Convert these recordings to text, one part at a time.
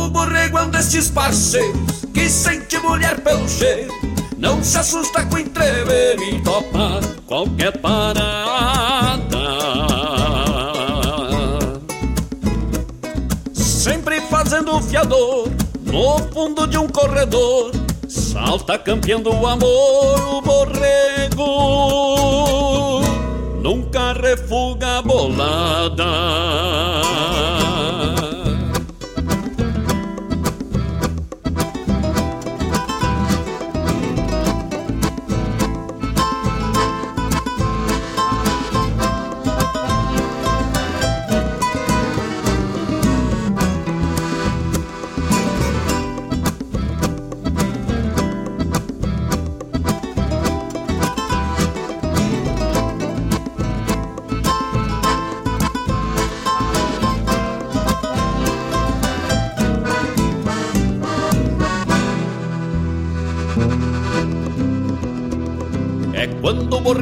O borrego é um destes parceiros que sente mulher pelo cheiro. Não se assusta com entrever e topa qualquer parada. Sempre fazendo fiador no fundo de um corredor. Salta campeando o amor, o borrego nunca refuga a bolada.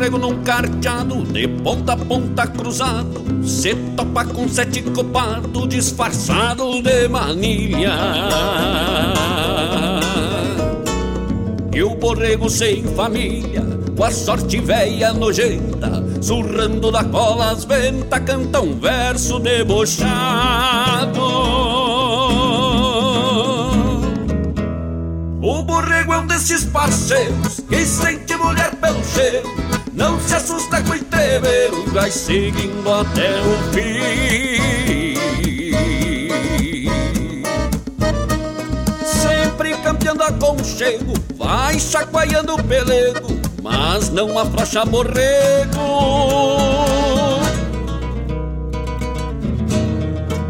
Borrego num carteado de ponta a ponta cruzado Se topa com sete copados disfarçado de manilha. E o borrego sem família, com a sorte velha nojenta Surrando da cola as ventas, canta um verso debochado. O borrego é um desses parceiros que sente mulher pelo cheiro não se assusta com o entreveiro vai seguindo até o fim. Sempre campeando a conchego, vai chacoalhando o pelego, mas não afrouxa borrego.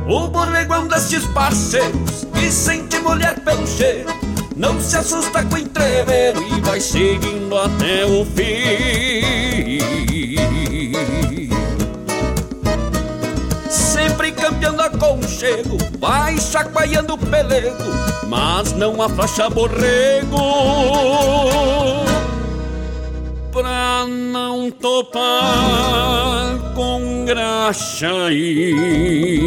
O borrego é um destes parceiros que sente mulher pelo cheiro não se assusta com o entreveiro e vai seguindo até o fim. Sempre campeando a conchego, vai chacoalhando o pelego, mas não afrouxa borrego. Pra não topar com graxa aí.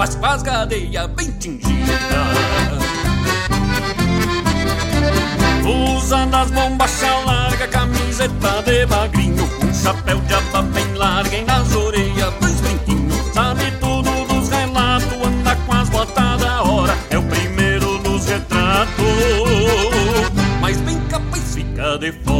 mas com bem tingida. Usa as bombas larga, camiseta de magrinho, um chapéu de aba bem larga e nas orelhas dois brinquinhos. Sabe tudo dos relatos, anda com as botas da hora, é o primeiro dos retratos, mas bem capaz fica de fora.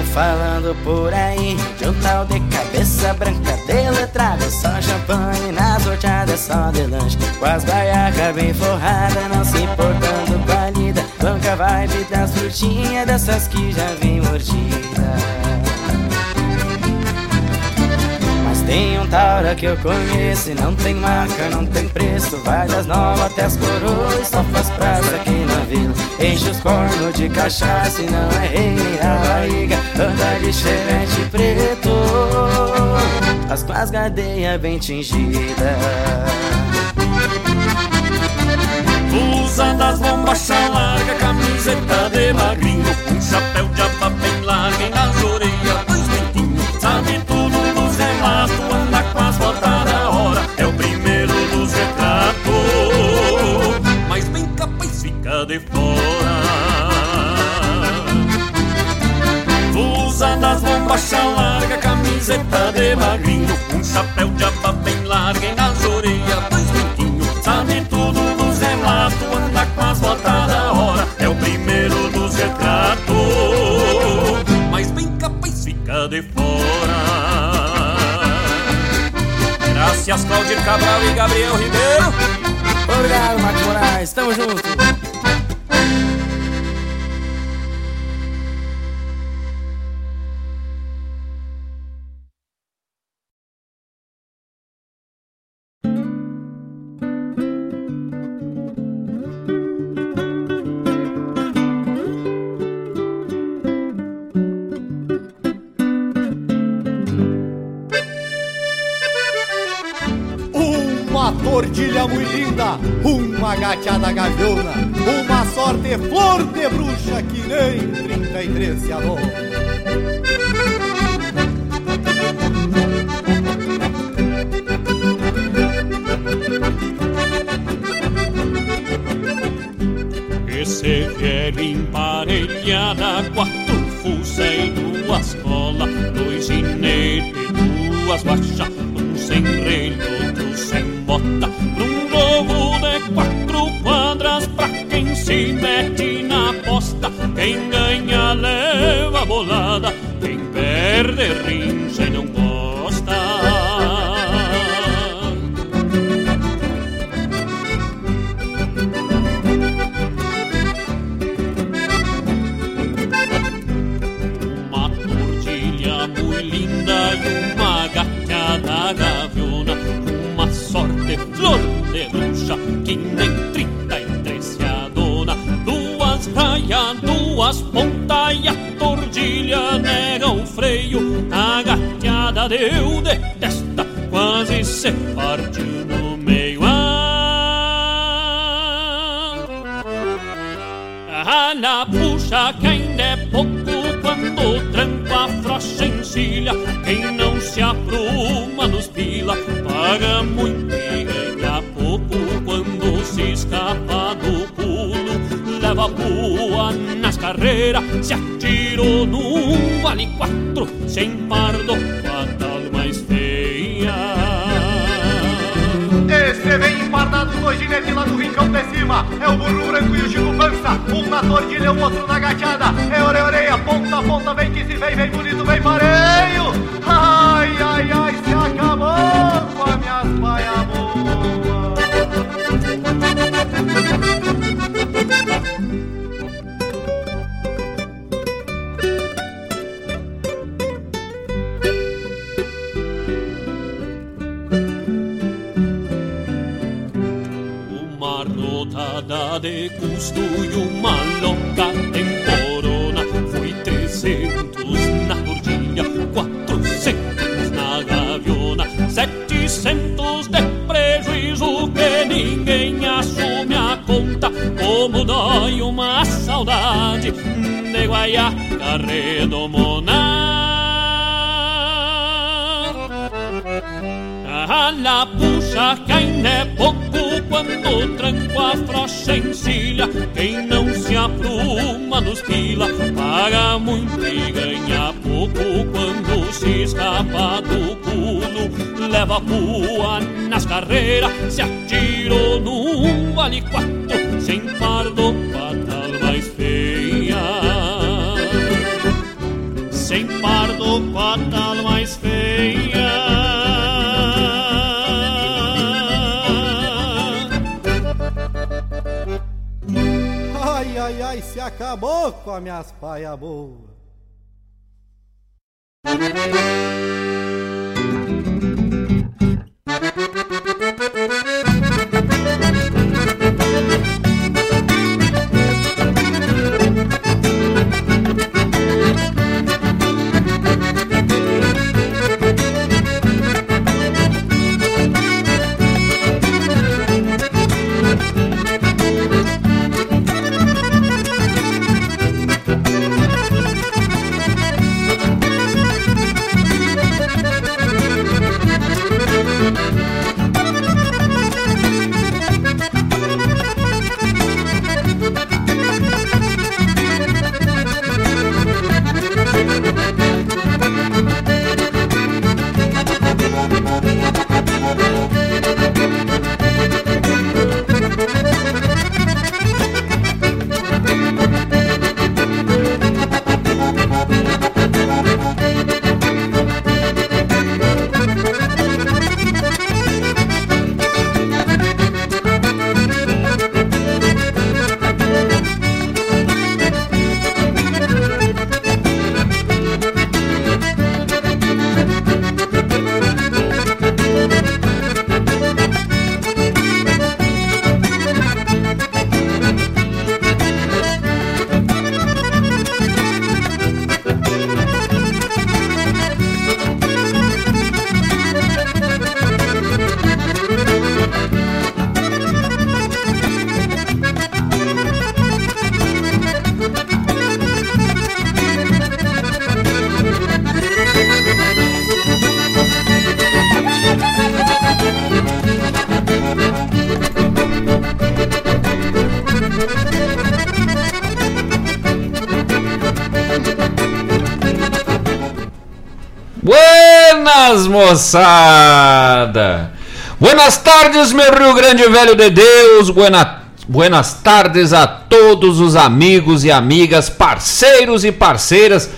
Andam falando por aí. De um tal de cabeça branca de letrado Só champanhe nas horteadas, só de lanche. Com as baiacas bem forradas, não se importando com a lida. Banca vibe das frutinhas, dessas que já vem mordida Tem um Taura que eu conheço e não tem marca, não tem preço. Vai das novas até as coroas, só faz praça aqui na vila. Enche os cornos de cachaça e não é rei nem a barriga. Anda de chevette preto, as com as gadeias bem tingidas. Usa das bombachas larga, camiseta de magrinho Um chapéu de aba bombachas larga, camiseta de magrinho, um chapéu de aba bem larga e nas orelhas dois brinquinhos, sabe tudo dos relatos, anda com as botas da hora, é o primeiro dos retratos, mas bem capaz fica de fora. Graças Claudir Cabral e Gabriel Ribeiro. Obrigado, Marcos Moraes. Tamo junto. Uma gateada gaviona, uma sorte flor de bruxa que nem 33 se alô. Esse velho emparelhada, quatro fuça e duas colas, dois ginetes, duas baixas, um sem relho, outro sem bota Num jogo de quatro pra se mete na aposta Quem ganha leva bolada Quem perde rincha duas pontas e a tordilha nega o freio. A gateada deu de testa, quase se partiu no meio. Ah, na puxa que ainda é pouco quando tranco a frocha encilha. Quem não se apruma nos pila paga muito e ganha pouco quando se escapa pua nas carreiras, se atirou num vale quatro, sem pardo, fatal mais feia. Esse vem empardado, dois ginetes lá do rincão de cima. É o burro branco e o Chico Pança. Um na tordilha, o outro na gateada. É orelha, orelha, ponta a ponta. Vem que se vem, vem bonito, vem pareio. Ai, ai, ai, se acabou com as minhas baia de custo e uma longa temporona Foi trezentos na tordilha, quatrocentos na gaviona Setecentos de prejuízo que ninguém assume a conta Como dói uma saudade de guaiaca redomona A la puxa que ainda é pouco quando tranco afrouxa em cilha, Quem não se apruma nos pila, paga muito e ganha pouco quando se escapa do culo. Leva a rua nas carreiras, se atirou num vale quatro, sem fardo, fatal mais feia. Sem fardo, fatal mais feia. Ai, ai, se acabou com as minhas paia boa. Buenas, moçada! Buenas tardes, meu Rio Grande Velho de Deus! Buena, buenas tardes a todos os amigos e amigas, parceiros e parceiras,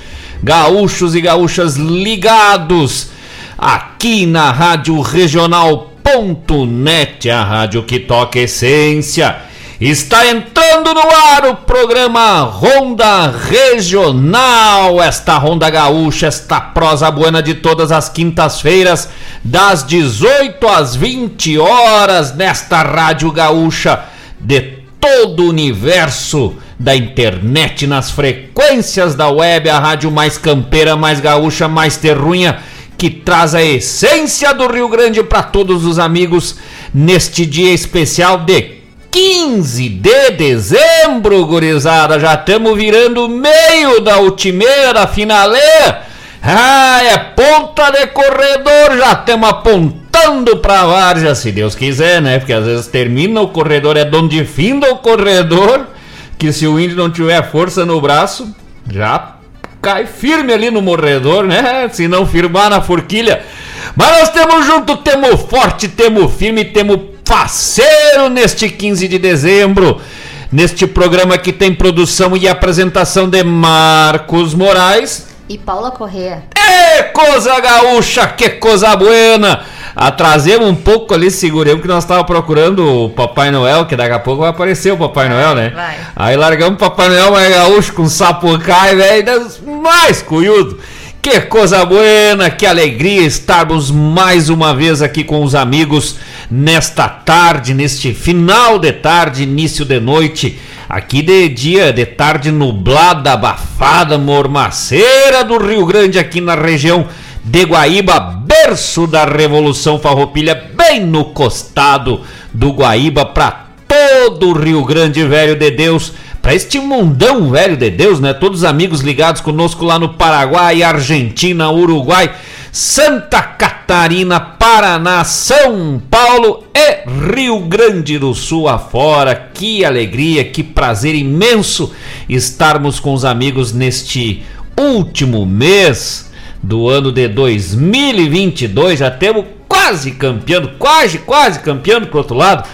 gaúchos e gaúchas ligados aqui na Rádio Regional.net, a rádio que toca essência. Está entrando no ar o programa Ronda Regional, esta Ronda Gaúcha, esta prosa buena de todas as quintas-feiras, das 18 às 20 horas, nesta Rádio Gaúcha de todo o universo da internet, nas frequências da web, a rádio mais campeira, mais gaúcha, mais terrunha, que traz a essência do Rio Grande para todos os amigos neste dia especial de 15 de dezembro, gurizada. Já estamos virando meio da ultimeira, da finaleira. Ah, é ponta de corredor, já estamos apontando pra Varja, se Deus quiser, né? Porque às vezes termina o corredor, é donde finda o corredor, que se o índio não tiver força no braço, já cai firme ali no morredor, né? Se não firmar na forquilha. Mas nós temos junto, temos forte, temos firme, temos faceiro neste 15 de dezembro. Neste programa que tem produção e apresentação de Marcos Moraes e Paula Correa. É coisa gaúcha, que coisa buena! Atrasemos um pouco ali, seguremos que nós estávamos procurando o Papai Noel, que daqui a pouco vai aparecer o Papai Noel, né? Vai. Aí largamos o Papai Noel mais gaúcho com sapucai, velho, mais cunhudo. Que coisa buena, que alegria estarmos mais uma vez aqui com os amigos nesta tarde, neste final de tarde, início de noite, aqui de dia, de tarde nublada, abafada, mormaceira do Rio Grande, aqui na região de Guaíba, berço da Revolução Farroupilha, bem no costado do Guaíba, para todo o Rio Grande Velho de Deus para este mundão velho de Deus, né? Todos os amigos ligados conosco lá no Paraguai, Argentina, Uruguai, Santa Catarina, Paraná, São Paulo e Rio Grande do Sul afora. Que alegria, que prazer imenso estarmos com os amigos neste último mês do ano de 2022. Já temos quase campeando, quase, quase campeando pro outro lado.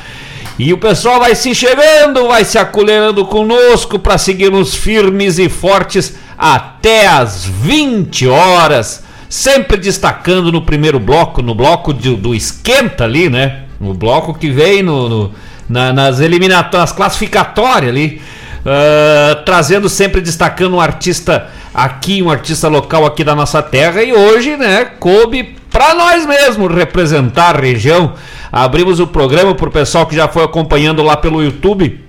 E o pessoal vai se chegando, vai se acolhendo conosco para seguirmos firmes e fortes até as 20 horas. Sempre destacando no primeiro bloco, no bloco de, do esquenta ali, né? No bloco que vem no, no na, nas eliminatórias, classificatórias ali. Uh, trazendo sempre destacando um artista aqui, um artista local aqui da nossa terra e hoje, né, coube para nós mesmos representar a região. Abrimos o programa para o pessoal que já foi acompanhando lá pelo YouTube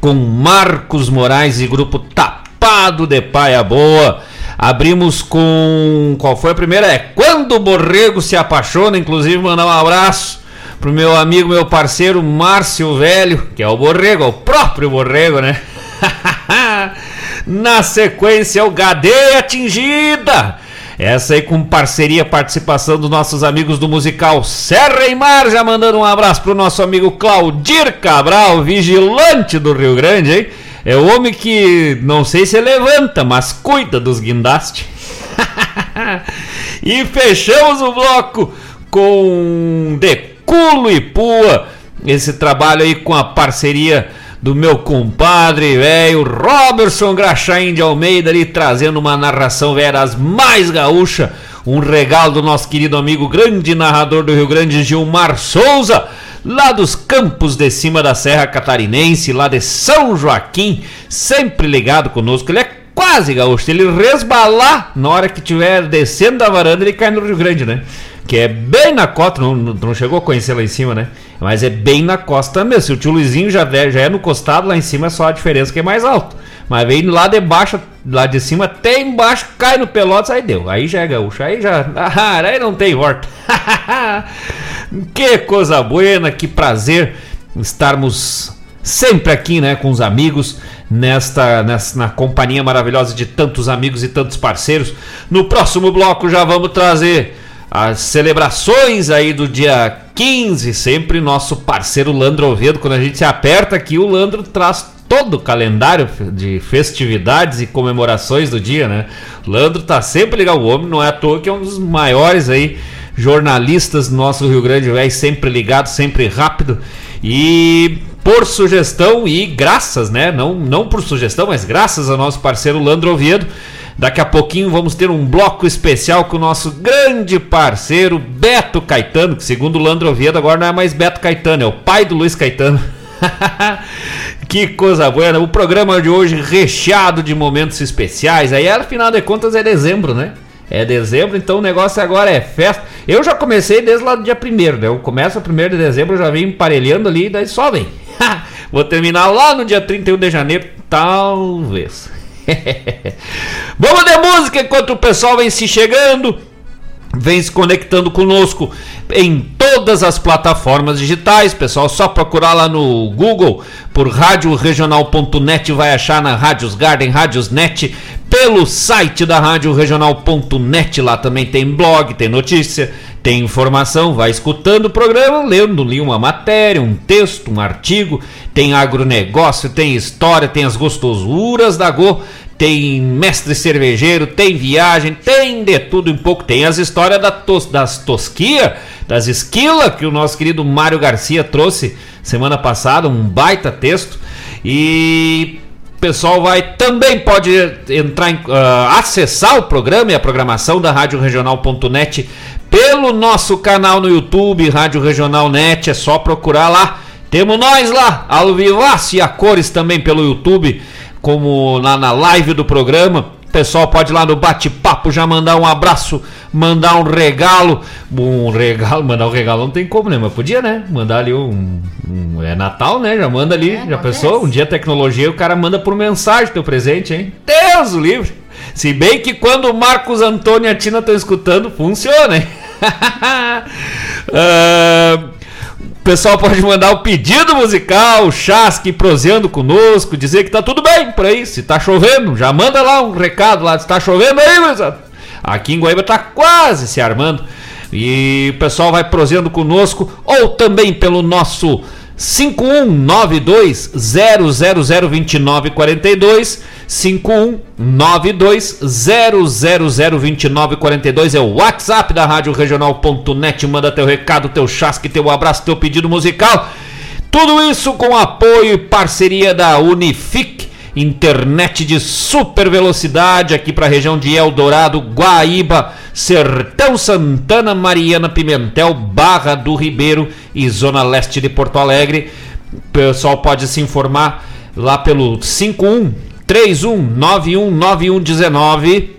com Marcos Moraes e grupo Tapado de Paia Boa. Abrimos com. Qual foi a primeira? É Quando o Borrego se apaixona. Inclusive, mandar um abraço pro meu amigo, meu parceiro Márcio Velho, que é o Borrego, é o próprio Borrego, né? Na sequência, o Gadeia Atingida. Essa aí com parceria, participação dos nossos amigos do musical Serra e Mar, já mandando um abraço pro nosso amigo Claudir Cabral, vigilante do Rio Grande, hein? É o homem que não sei se levanta, mas cuida dos guindastes. e fechamos o bloco com De Culo e Pua, esse trabalho aí com a parceria do meu compadre, velho, Robertson Graxaim de Almeida ali trazendo uma narração veras mais gaúcha, um regalo do nosso querido amigo, grande narrador do Rio Grande, Gilmar Souza, lá dos campos de cima da Serra Catarinense, lá de São Joaquim, sempre ligado conosco. Ele é quase gaúcho, ele resbalar na hora que estiver descendo da varanda, ele cai no Rio Grande, né? Que é bem na costa, não, não chegou a conhecer lá em cima, né? Mas é bem na costa mesmo. Se o tio Luizinho já, já é no costado, lá em cima é só a diferença que é mais alto. Mas vem lá de baixo, lá de cima até embaixo, cai no Pelotas, aí deu. Aí já é gaúcho, aí já. Ah, aí não tem volta. que coisa boa, que prazer estarmos sempre aqui, né, com os amigos, nesta, nesta na companhia maravilhosa de tantos amigos e tantos parceiros. No próximo bloco já vamos trazer as celebrações aí do dia 15, sempre nosso parceiro Landro Oviedo, quando a gente se aperta aqui, o Landro traz todo o calendário de festividades e comemorações do dia, né? Landro tá sempre ligado, o homem não é à toa que é um dos maiores aí jornalistas do nosso Rio Grande Velho, sempre ligado, sempre rápido e por sugestão e graças, né? Não, não por sugestão, mas graças ao nosso parceiro Landro Oviedo, Daqui a pouquinho vamos ter um bloco especial com o nosso grande parceiro Beto Caetano, que segundo o Landro Oviedo agora não é mais Beto Caetano, é o pai do Luiz Caetano. que coisa boa, o programa de hoje recheado de momentos especiais. Aí, afinal de contas, é dezembro, né? É dezembro, então o negócio agora é festa. Eu já comecei desde lá do dia 1 né? Eu começo a 1 de dezembro, já venho emparelhando ali, daí só vem. Vou terminar lá no dia 31 de janeiro, talvez. Vamos de música enquanto o pessoal vem se chegando, vem se conectando conosco em todas as plataformas digitais. Pessoal, só procurar lá no Google por radioregional.net vai achar na Rádios Garden, Rádios Net, pelo site da radioregional.net, lá também tem blog, tem notícia, tem informação, vai escutando o programa, lendo li uma matéria, um texto, um artigo, tem agronegócio, tem história, tem as gostosuras da Go, tem mestre cervejeiro, tem viagem, tem de tudo um pouco. Tem as histórias da tos, das tosquia, das esquilas, que o nosso querido Mário Garcia trouxe semana passada, um baita texto. E o pessoal vai também pode entrar em, uh, acessar o programa e a programação da Rádio Regional.net pelo nosso canal no YouTube, Rádio Regional Net, é só procurar lá. Temos nós lá, ao vivaço e a cores também pelo YouTube como lá na live do programa. O pessoal pode ir lá no bate-papo já mandar um abraço, mandar um regalo. Um regalo, mandar um regalo não tem como, né? Mas podia, né? Mandar ali um. um é Natal, né? Já manda ali. É, já pensou? Um dia a tecnologia o cara manda por mensagem teu presente, hein? Deus o livre! Se bem que quando o Marcos Antônio e a Tina estão escutando, funciona, hein? uh, pessoal pode mandar o pedido musical, o chasque proseando conosco, dizer que tá tudo bem por aí. Se tá chovendo, já manda lá um recado lá. Se tá chovendo aí, gurizada. Aqui em Guaíba tá quase se armando. E o pessoal vai proseando conosco, ou também pelo nosso 5192 0002942 5192 0002942 é o WhatsApp da Rádio Regional.net. Manda teu recado, teu chasque, teu abraço, teu pedido musical. Tudo isso com apoio e parceria da Unific, internet de super velocidade aqui para a região de Eldorado, Guaíba, Sertão Santana, Mariana Pimentel, Barra do Ribeiro e Zona Leste de Porto Alegre. O pessoal pode se informar lá pelo 51 31 91 9119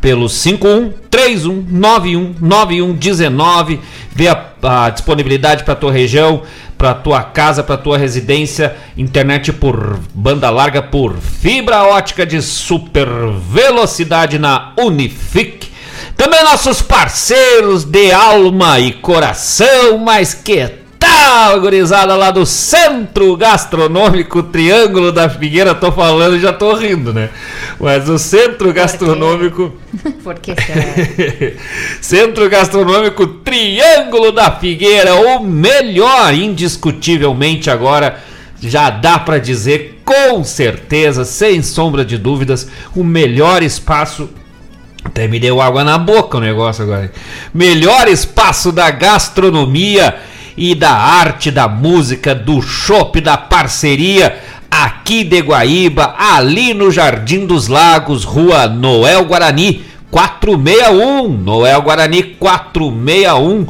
pelo 51 31 91 9119 vê a, a disponibilidade para tua região, para tua casa, para tua residência, internet por banda larga por fibra ótica de super velocidade na Unifique. Também nossos parceiros de alma e coração, mas que tal, gurizada lá do Centro Gastronômico Triângulo da Figueira, tô falando e já tô rindo, né? Mas o Centro Gastronômico Por que será? Centro Gastronômico Triângulo da Figueira, o melhor, indiscutivelmente agora, já dá para dizer com certeza, sem sombra de dúvidas, o melhor espaço. Até me deu água na boca o negócio agora. Melhor espaço da gastronomia e da arte, da música, do chopp, da parceria aqui de Guaíba, ali no Jardim dos Lagos, Rua Noel Guarani 461, Noel Guarani 461,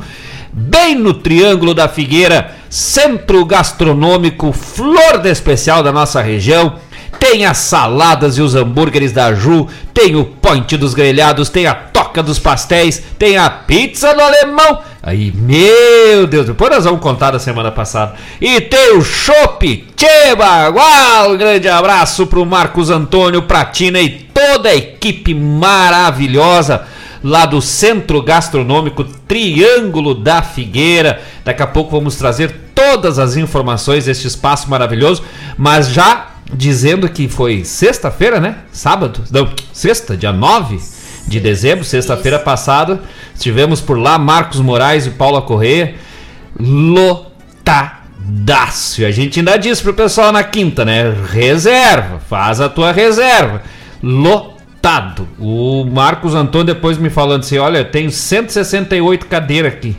bem no Triângulo da Figueira, centro gastronômico, flor de especial da nossa região. Tem as saladas e os hambúrgueres da Ju, tem o point dos grelhados, tem a toca dos pastéis, tem a pizza do alemão. Aí, meu Deus, depois nós vamos contar da semana passada. E tem o chopp Tcheba, igual, grande abraço pro Marcos Antônio Pratina e toda a equipe maravilhosa lá do Centro Gastronômico Triângulo da Figueira. Daqui a pouco vamos trazer todas as informações deste espaço maravilhoso, mas já dizendo que foi sexta-feira, né? Sábado? Não, sexta, dia 9 de dezembro, sexta-feira passada, estivemos por lá Marcos Moraes e Paula Correia, lotadaço. A gente ainda disse pro pessoal na quinta, né? Reserva, faz a tua reserva. Lotado. O Marcos Antônio depois me falando assim: olha, eu tenho 168 cadeiras aqui,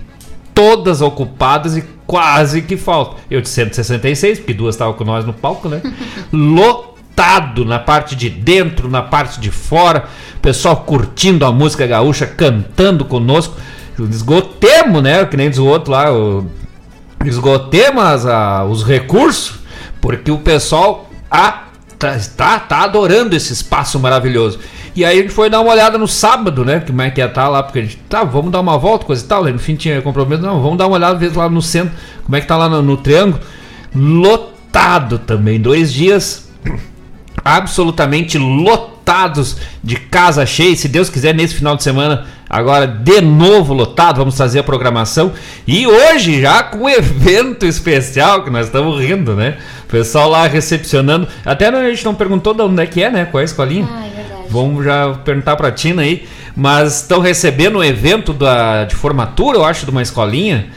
todas ocupadas e quase que falta. Eu de 166, porque duas estavam com nós no palco, né? Lotado na parte de dentro, na parte de fora, pessoal curtindo a música gaúcha, cantando conosco. Esgotemos, né? Que nem diz o outro lá, esgotemos a- os recursos, porque o pessoal tá, tá, tá adorando esse espaço maravilhoso. E aí gente foi dar uma olhada no sábado, né? Como é que ia estar lá, porque a gente, tá, vamos dar uma volta, coisa e tal. Aí no fim tinha compromisso, não, vamos dar uma olhada, ver lá no centro, como é que tá lá no, no Triângulo. Lotado também, dois dias absolutamente lotados de casa cheia. Se Deus quiser, nesse final de semana, agora de novo lotado, vamos fazer a programação. E hoje já com evento especial, que nós estamos rindo, né? O pessoal lá recepcionando. Até a gente não perguntou de onde é que é, né? Qual é a escolinha? Ah, é. Vamos já perguntar pra Tina aí. Mas estão recebendo um evento da, de formatura, eu acho, de uma escolinha.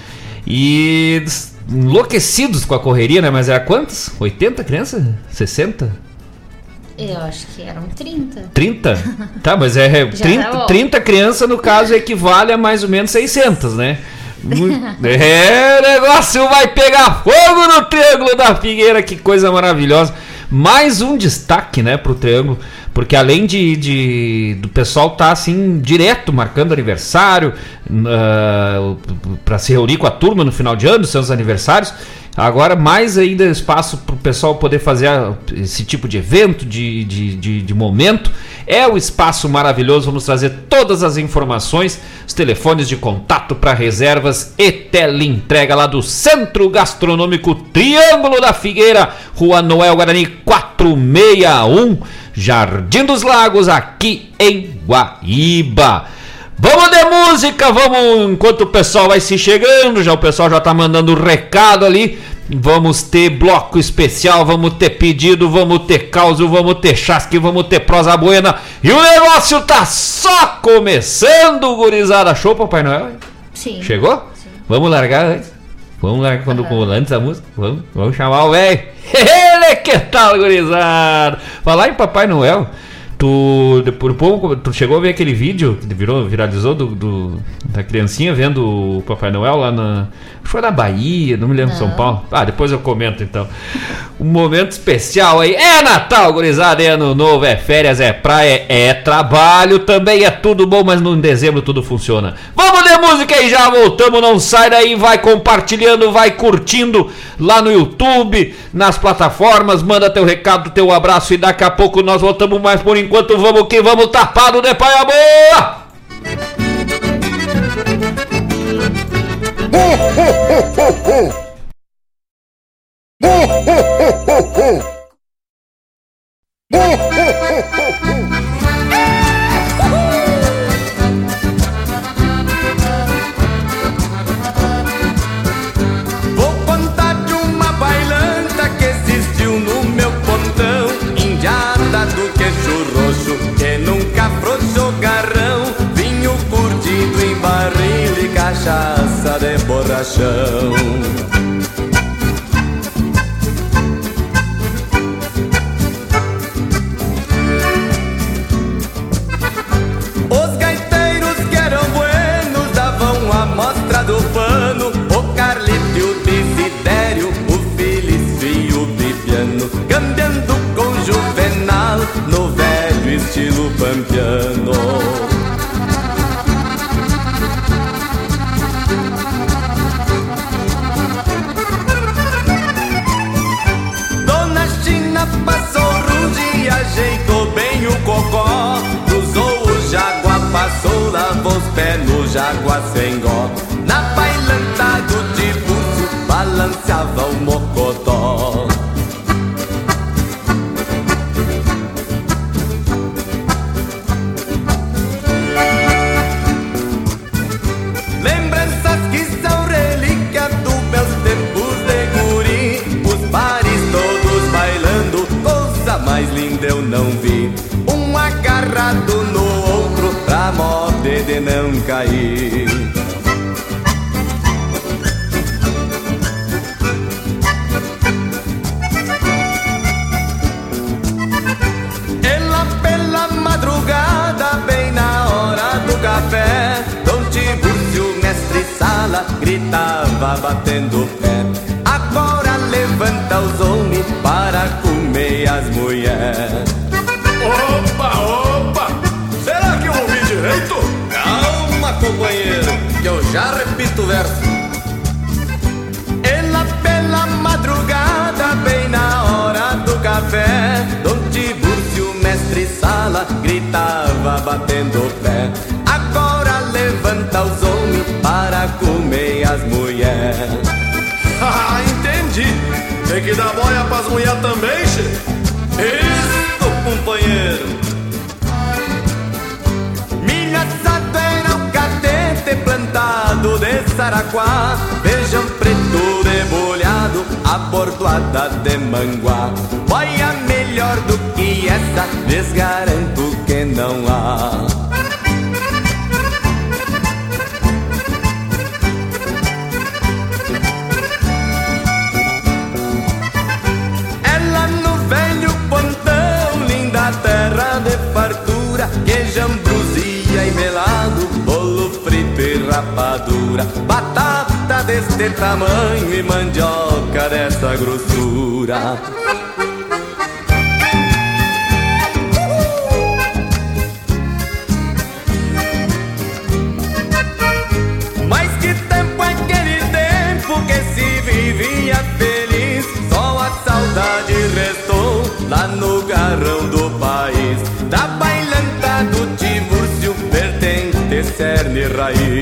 E enlouquecidos com a correria, né? Mas era quantas? 80 crianças? 60? Eu acho que eram 30. 30? Tá, mas é, é Já 30, tá bom. 30 crianças no caso equivale a mais ou menos 600, né? É, o negócio vai pegar fogo no Triângulo da Figueira, que coisa maravilhosa. Mais um destaque, né, pro Triângulo, porque além de, de- do pessoal tá assim direto marcando aniversário, para se reunir com a turma no final de ano, seus aniversários, Agora, mais ainda espaço para o pessoal poder fazer esse tipo de evento, de, de, de, de momento. É o espaço maravilhoso. Vamos trazer todas as informações, os telefones de contato para reservas e teleentrega lá do Centro Gastronômico Triângulo da Figueira, Rua Noel Guarani 461, Jardim dos Lagos, aqui em Guaíba. Vamos de música, vamos enquanto o pessoal vai se chegando, já o pessoal já tá mandando recado ali. Vamos ter bloco especial, vamos ter pedido, vamos ter causa, vamos ter chasque, vamos ter prosa buena. E o negócio tá só começando, gurizada. Show, Papai Noel? Sim. Chegou? Sim. Vamos largar antes. Vamos largar quando Aham. antes da música. Vamos, vamos chamar o velho. Ele que tal, gurizada? Falar em Papai Noel. Tu, por pouco, tu chegou a ver aquele vídeo que virou, viralizou do, do- da criancinha vendo o Papai Noel lá na. Acho que foi na Bahia, não me lembro, São Não. Paulo. Ah, depois eu comento então. um momento especial aí. É Natal, gurizada, é ano novo, é férias, é praia, é trabalho, também é tudo bom, mas no dezembro tudo funciona. Vamos de música aí, já voltamos, não sai daí, vai compartilhando, vai curtindo lá no YouTube, nas plataformas, manda teu recado, teu abraço e daqui a pouco nós voltamos mais por enquanto, vamos que vamos tapado de paia boa! Vou cachaça de borrachão pés no jaguar sem gó. Na bailanta do tibúcio balanceava o mocotó de não cair. Ela pela madrugada, bem na hora do café Dom Tibúrcio, mestre sala, gritava batendo pé. Agora levanta os homens para comer as mulheres gritava batendo pé Agora levanta os homens para comer as mulheres Ah, entendi. Tem que dar boia pras mulheres também, che? Isso, companheiro Milho assado era um catete plantado de saraquá Feijão preto debulhado, abordoada de manguá. Boia melhor do que essa, lhes garanto que não há. Ela no velho pontão, linda terra de fartura, queijo, ambrosia e melado, bolo frito e rapadura, batata deste tamanho e mandioca dessa grossura. Mas que tempo é aquele tempo que se vivia feliz. Só a saudade restou lá no garrão do país. Da bailanta do Tiburcio, vertente, cerne raiz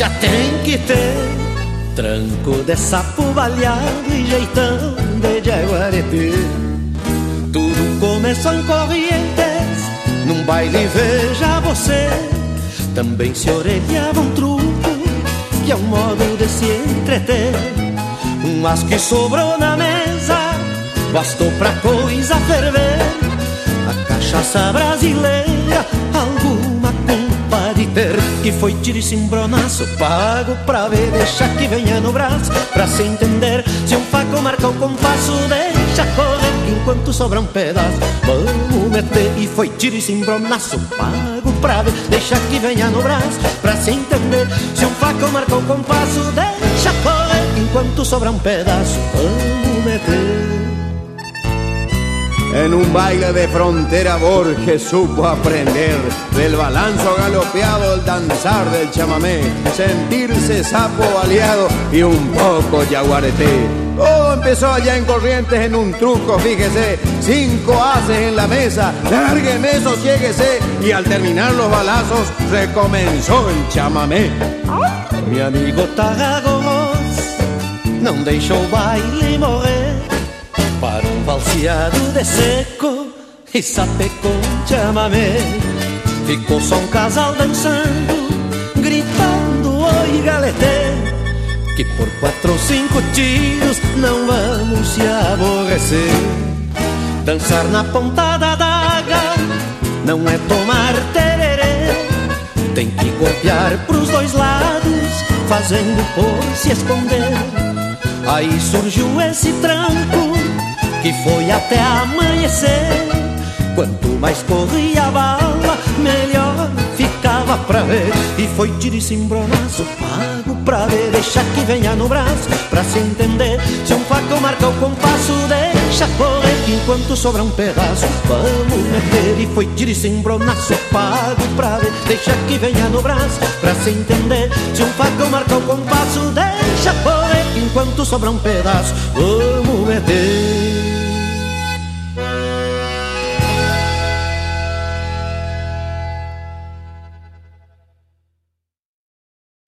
sapatear tem que ter tranco de sapo baleado e jeitão de jaguareté. Tudo começou em Corrientes, num baile veja você. Também se orelhava um truco, que é um modo de se entreter. Mas que sobrou na mesa, bastou pra coisa ferver. A cachaça brasileira, Que foi tiro e cimbronaço, pago pra ver, deixa que venha no braço. Pra se entender, se um faco marca o compasso, deixa correr enquanto sobra um pedaço. Vamos meter e foi tiro e cimbronaço, pago pra ver, deixa que venha no braço. Pra se entender, se um faco marca o compasso, deixa correr enquanto sobra um pedaço. Vamos meter. En un baile de frontera Borges supo aprender del balanzo galopeado, el danzar del chamamé, sentirse sapo aliado y un poco yaguareté. Todo empezó allá en Corrientes en un truco, fíjese, cinco haces en la mesa, lárgueme, sosiéguese y al terminar los balazos recomenzó el chamamé. Mi amigo Tarragos não deixou o baile morrer para um valseado de seco e sapecou um chamamé. Ficou só um casal dançando, gritando oi galetê. Que por quatro ou cinco tiros não vamos se aborrecer. Dançar na ponta da daga não é tomar tererê. Tem que golpear pros dois lados, fazendo por se esconder. Aí surgiu esse tranco que foi até amanhecer. Quanto mais corria a bala, melhor ficava pra ver. E foi tiro e cimbronaço, pago pra ver. Deixa que venha no braço, pra se entender. Se um faco marca o compasso, deixa correr que enquanto sobra um pedaço. Vamos meter e foi tiro e cimbronaço, pago pra ver. Deixa que venha no braço, pra se entender. Se um faco marca o compasso, deixa correr que enquanto sobra um pedaço. Vamos meter.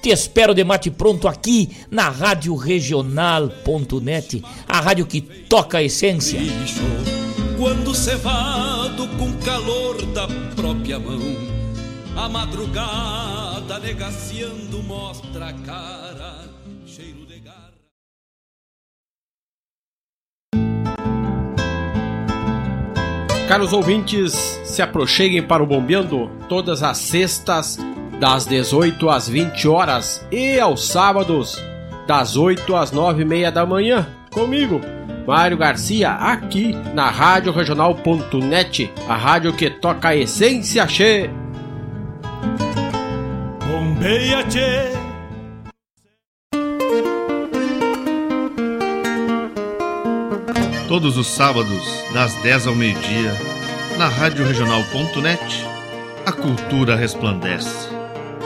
Te espero de mate pronto aqui na Rádio Regional.net, a rádio que toca a essência. Quando cevado com calor da própria mão, a madrugada negaciando mostra a cara, cheiro de garra. Caros ouvintes, se aproxeguem para o Bombeando todas as sextas, das 18 às 20 horas e aos sábados, das 8 às 9 e meia da manhã, comigo, Mário Garcia, aqui na Rádio Regional.net, a rádio que toca a essência che. Bombeia che. Todos os sábados, das 10 ao meio-dia, na Rádio Regional.net, a cultura resplandece,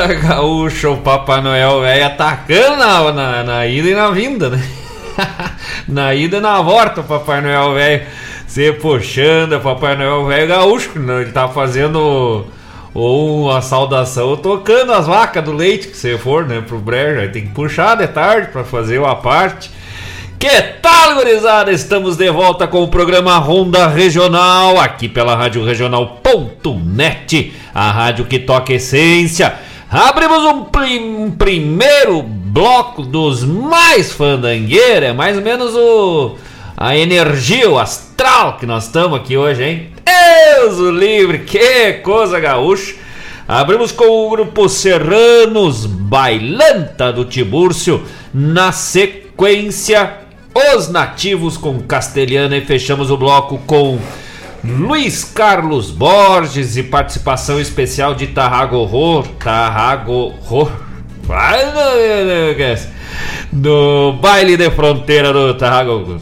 Coisa gaúcha o Papai Noel velho atacando na, na, na ida e na vinda, né? na ida e na volta o Papai Noel velho se puxando, o Papai Noel velho gaúcho, né? ele tá fazendo ou uma saudação tocando as vacas do leite que você for, né, pro brejo, aí tem que puxar de tarde para fazer uma parte. Que tal, gurizada? Estamos de volta com o programa Ronda Regional, aqui pela Rádio Regional.net, a rádio que toca essência. Abrimos um, prim- um primeiro bloco dos mais fandangueiros, é mais ou menos o, a energia, o astral que nós estamos aqui hoje, hein? Deus o livre, que coisa gaúcha! Abrimos com o grupo Serranos Bailanta do Tibúrcio. Na sequência, Os Nativos com Castelhana. E fechamos o bloco com Luiz Carlos Borges e participação especial de Tarrago Horror. Tarrago Horror. Do baile de fronteira do Tarrago.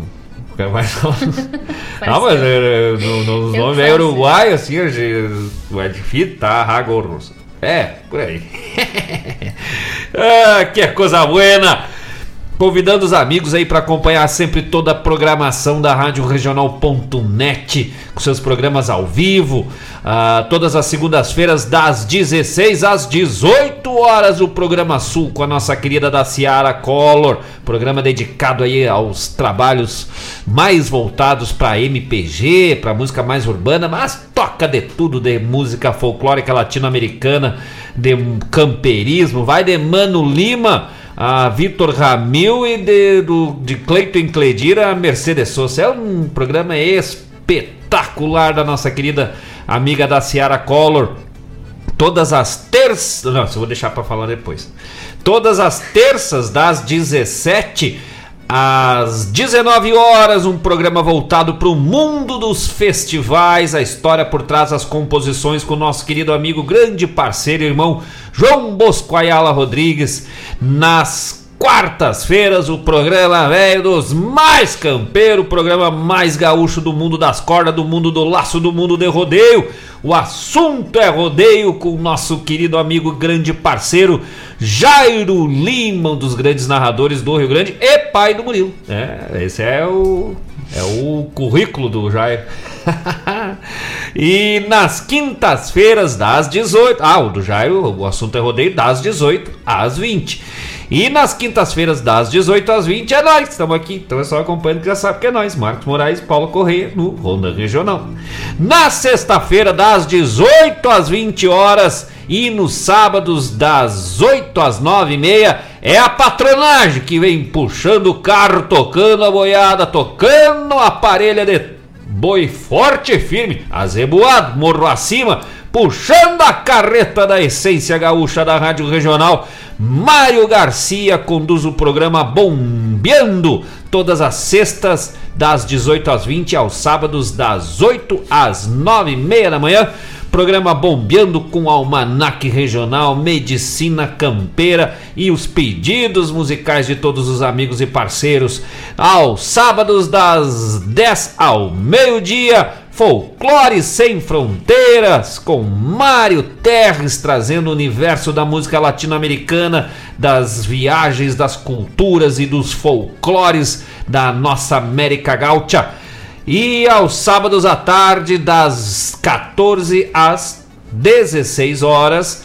Falar. Não, mas é, no- nos Eu nomes é faço. uruguaio, assim, é difícil, tá? Ragorros. É, por aí. ah, que coisa buena! Convidando os amigos aí para acompanhar sempre toda a programação da Rádio Regional.net, com seus programas ao vivo, ah, todas as segundas-feiras, das 16 às 18 horas, o programa Sul com a nossa querida da Ciara Collor, programa dedicado aí aos trabalhos mais voltados para MPG, para música mais urbana, mas toca de tudo, de música folclórica latino-americana, de camperismo, vai de Mano Lima a Vitor Ramil e de, do, de Cleiton Cledira a Mercedes Souza. É um programa espetacular da nossa querida amiga da Ciara Collor. Todas as terças. Não, eu vou deixar para falar depois. Todas as terças, das 17 às 19 horas, um programa voltado para o mundo dos festivais, a história por trás das composições com o nosso querido amigo, grande parceiro, irmão João Bosco Ayala Rodrigues. Nas quartas-feiras, o programa velho dos mais campeiro, o programa mais gaúcho do mundo das cordas, do mundo do laço, do mundo de rodeio. O assunto é rodeio com o nosso querido amigo, grande parceiro Jairo Lima, um dos grandes narradores do Rio Grande e pai do Murilo. É, esse é o É o currículo do Jair. e nas quintas-feiras, das 18. Ah, o do Jair, o assunto é rodeio das 18 às 20. E nas quintas-feiras, das 18 às 20, é nós estamos aqui. Então é só acompanhando que já sabe que é nós. Marcos Moraes Paulo Correia no Ronda Regional. Na sexta-feira, das 18 às 20 horas. E nos sábados, das 8 às 9 e meia, é a patronagem que vem puxando o carro, tocando a boiada, tocando a parelha de boi forte e firme, azeboado, morro acima, puxando a carreta da essência gaúcha da Rádio Regional. Mário Garcia conduz o programa Bombeando todas as sextas das 18 às 20 aos sábados das 8 às 9 e meia da manhã. Programa bombeando com almanaque regional, medicina campeira e os pedidos musicais de todos os amigos e parceiros. Aos sábados das 10 ao meio-dia, Folclore Sem Fronteiras, com Mário Terres trazendo o universo da música latino-americana, das viagens, das culturas e dos folclores da nossa América Gaúcha. E aos sábados à tarde, das 14 às 16 horas,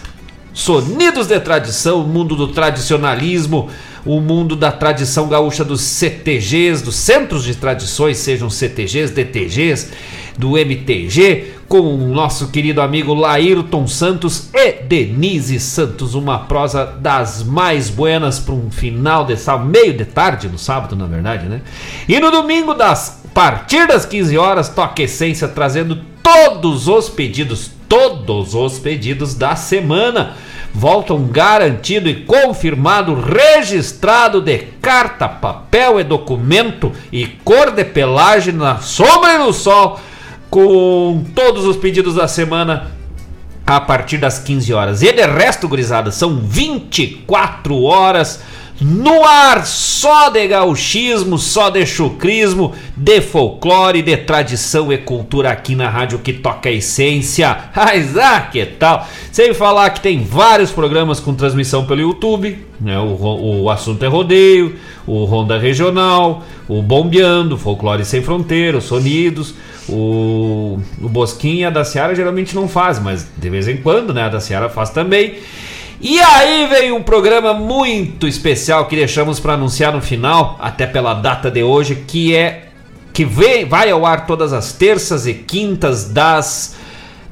Sonidos de Tradição, mundo do tradicionalismo, o mundo da tradição gaúcha dos CTGs, dos Centros de Tradições, sejam CTGs, DTGs, do MTG, com o nosso querido amigo Laírton Santos e Denise Santos, uma prosa das mais buenas para um final de sábado, meio de tarde no sábado, na verdade, né? E no domingo, das partir das 15 horas, Toque Essência trazendo todos os pedidos, todos os pedidos da semana voltam garantido e confirmado, registrado de carta, papel e documento e cor de pelagem na sombra e no sol, com todos os pedidos da semana a partir das 15 horas. E de resto, gurizada, são 24 horas no ar só de gauchismo, só de chucrismo, de folclore, de tradição e cultura aqui na rádio que toca a essência. Mas ah, que tal? Sem falar que tem vários programas com transmissão pelo YouTube, né? O, o assunto é rodeio, o Ronda Regional, o Bombeando, Folclore Sem Fronteira, os Sonidos. O, o Bosquinha da Seara geralmente não faz, mas de vez em quando, né? A da Seara faz também. E aí vem um programa muito especial que deixamos para anunciar no final, até pela data de hoje, que é que vem, vai ao ar todas as terças e quintas das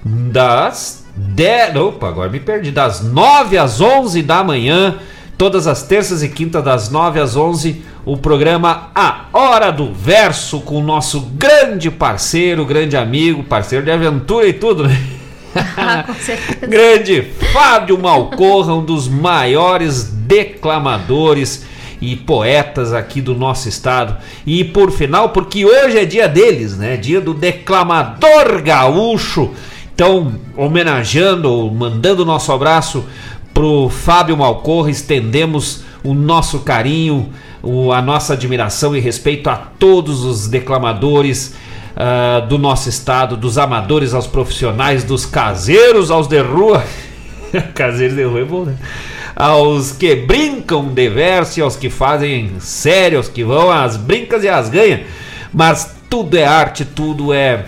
das de, opa, agora me perdi, das 9 às 11 da manhã, todas as terças e quintas das 9 às 11, o programa A Hora do Verso com o nosso grande parceiro, grande amigo, parceiro de aventura e tudo, né? Ah, com certeza. Grande Fábio Malcorra, um dos maiores declamadores e poetas aqui do nosso estado. E por final, porque hoje é dia deles, né? Dia do declamador gaúcho. Então, homenageando, mandando nosso abraço pro Fábio Malcorra, estendemos o nosso carinho, o, a nossa admiração e respeito a todos os declamadores uh, do nosso estado, dos amadores aos profissionais, dos caseiros aos de rua. caseiros de rua é bom, né? Aos que brincam de verso aos que fazem sério, aos que vão às brincas e às ganhas. Mas tudo é arte, tudo é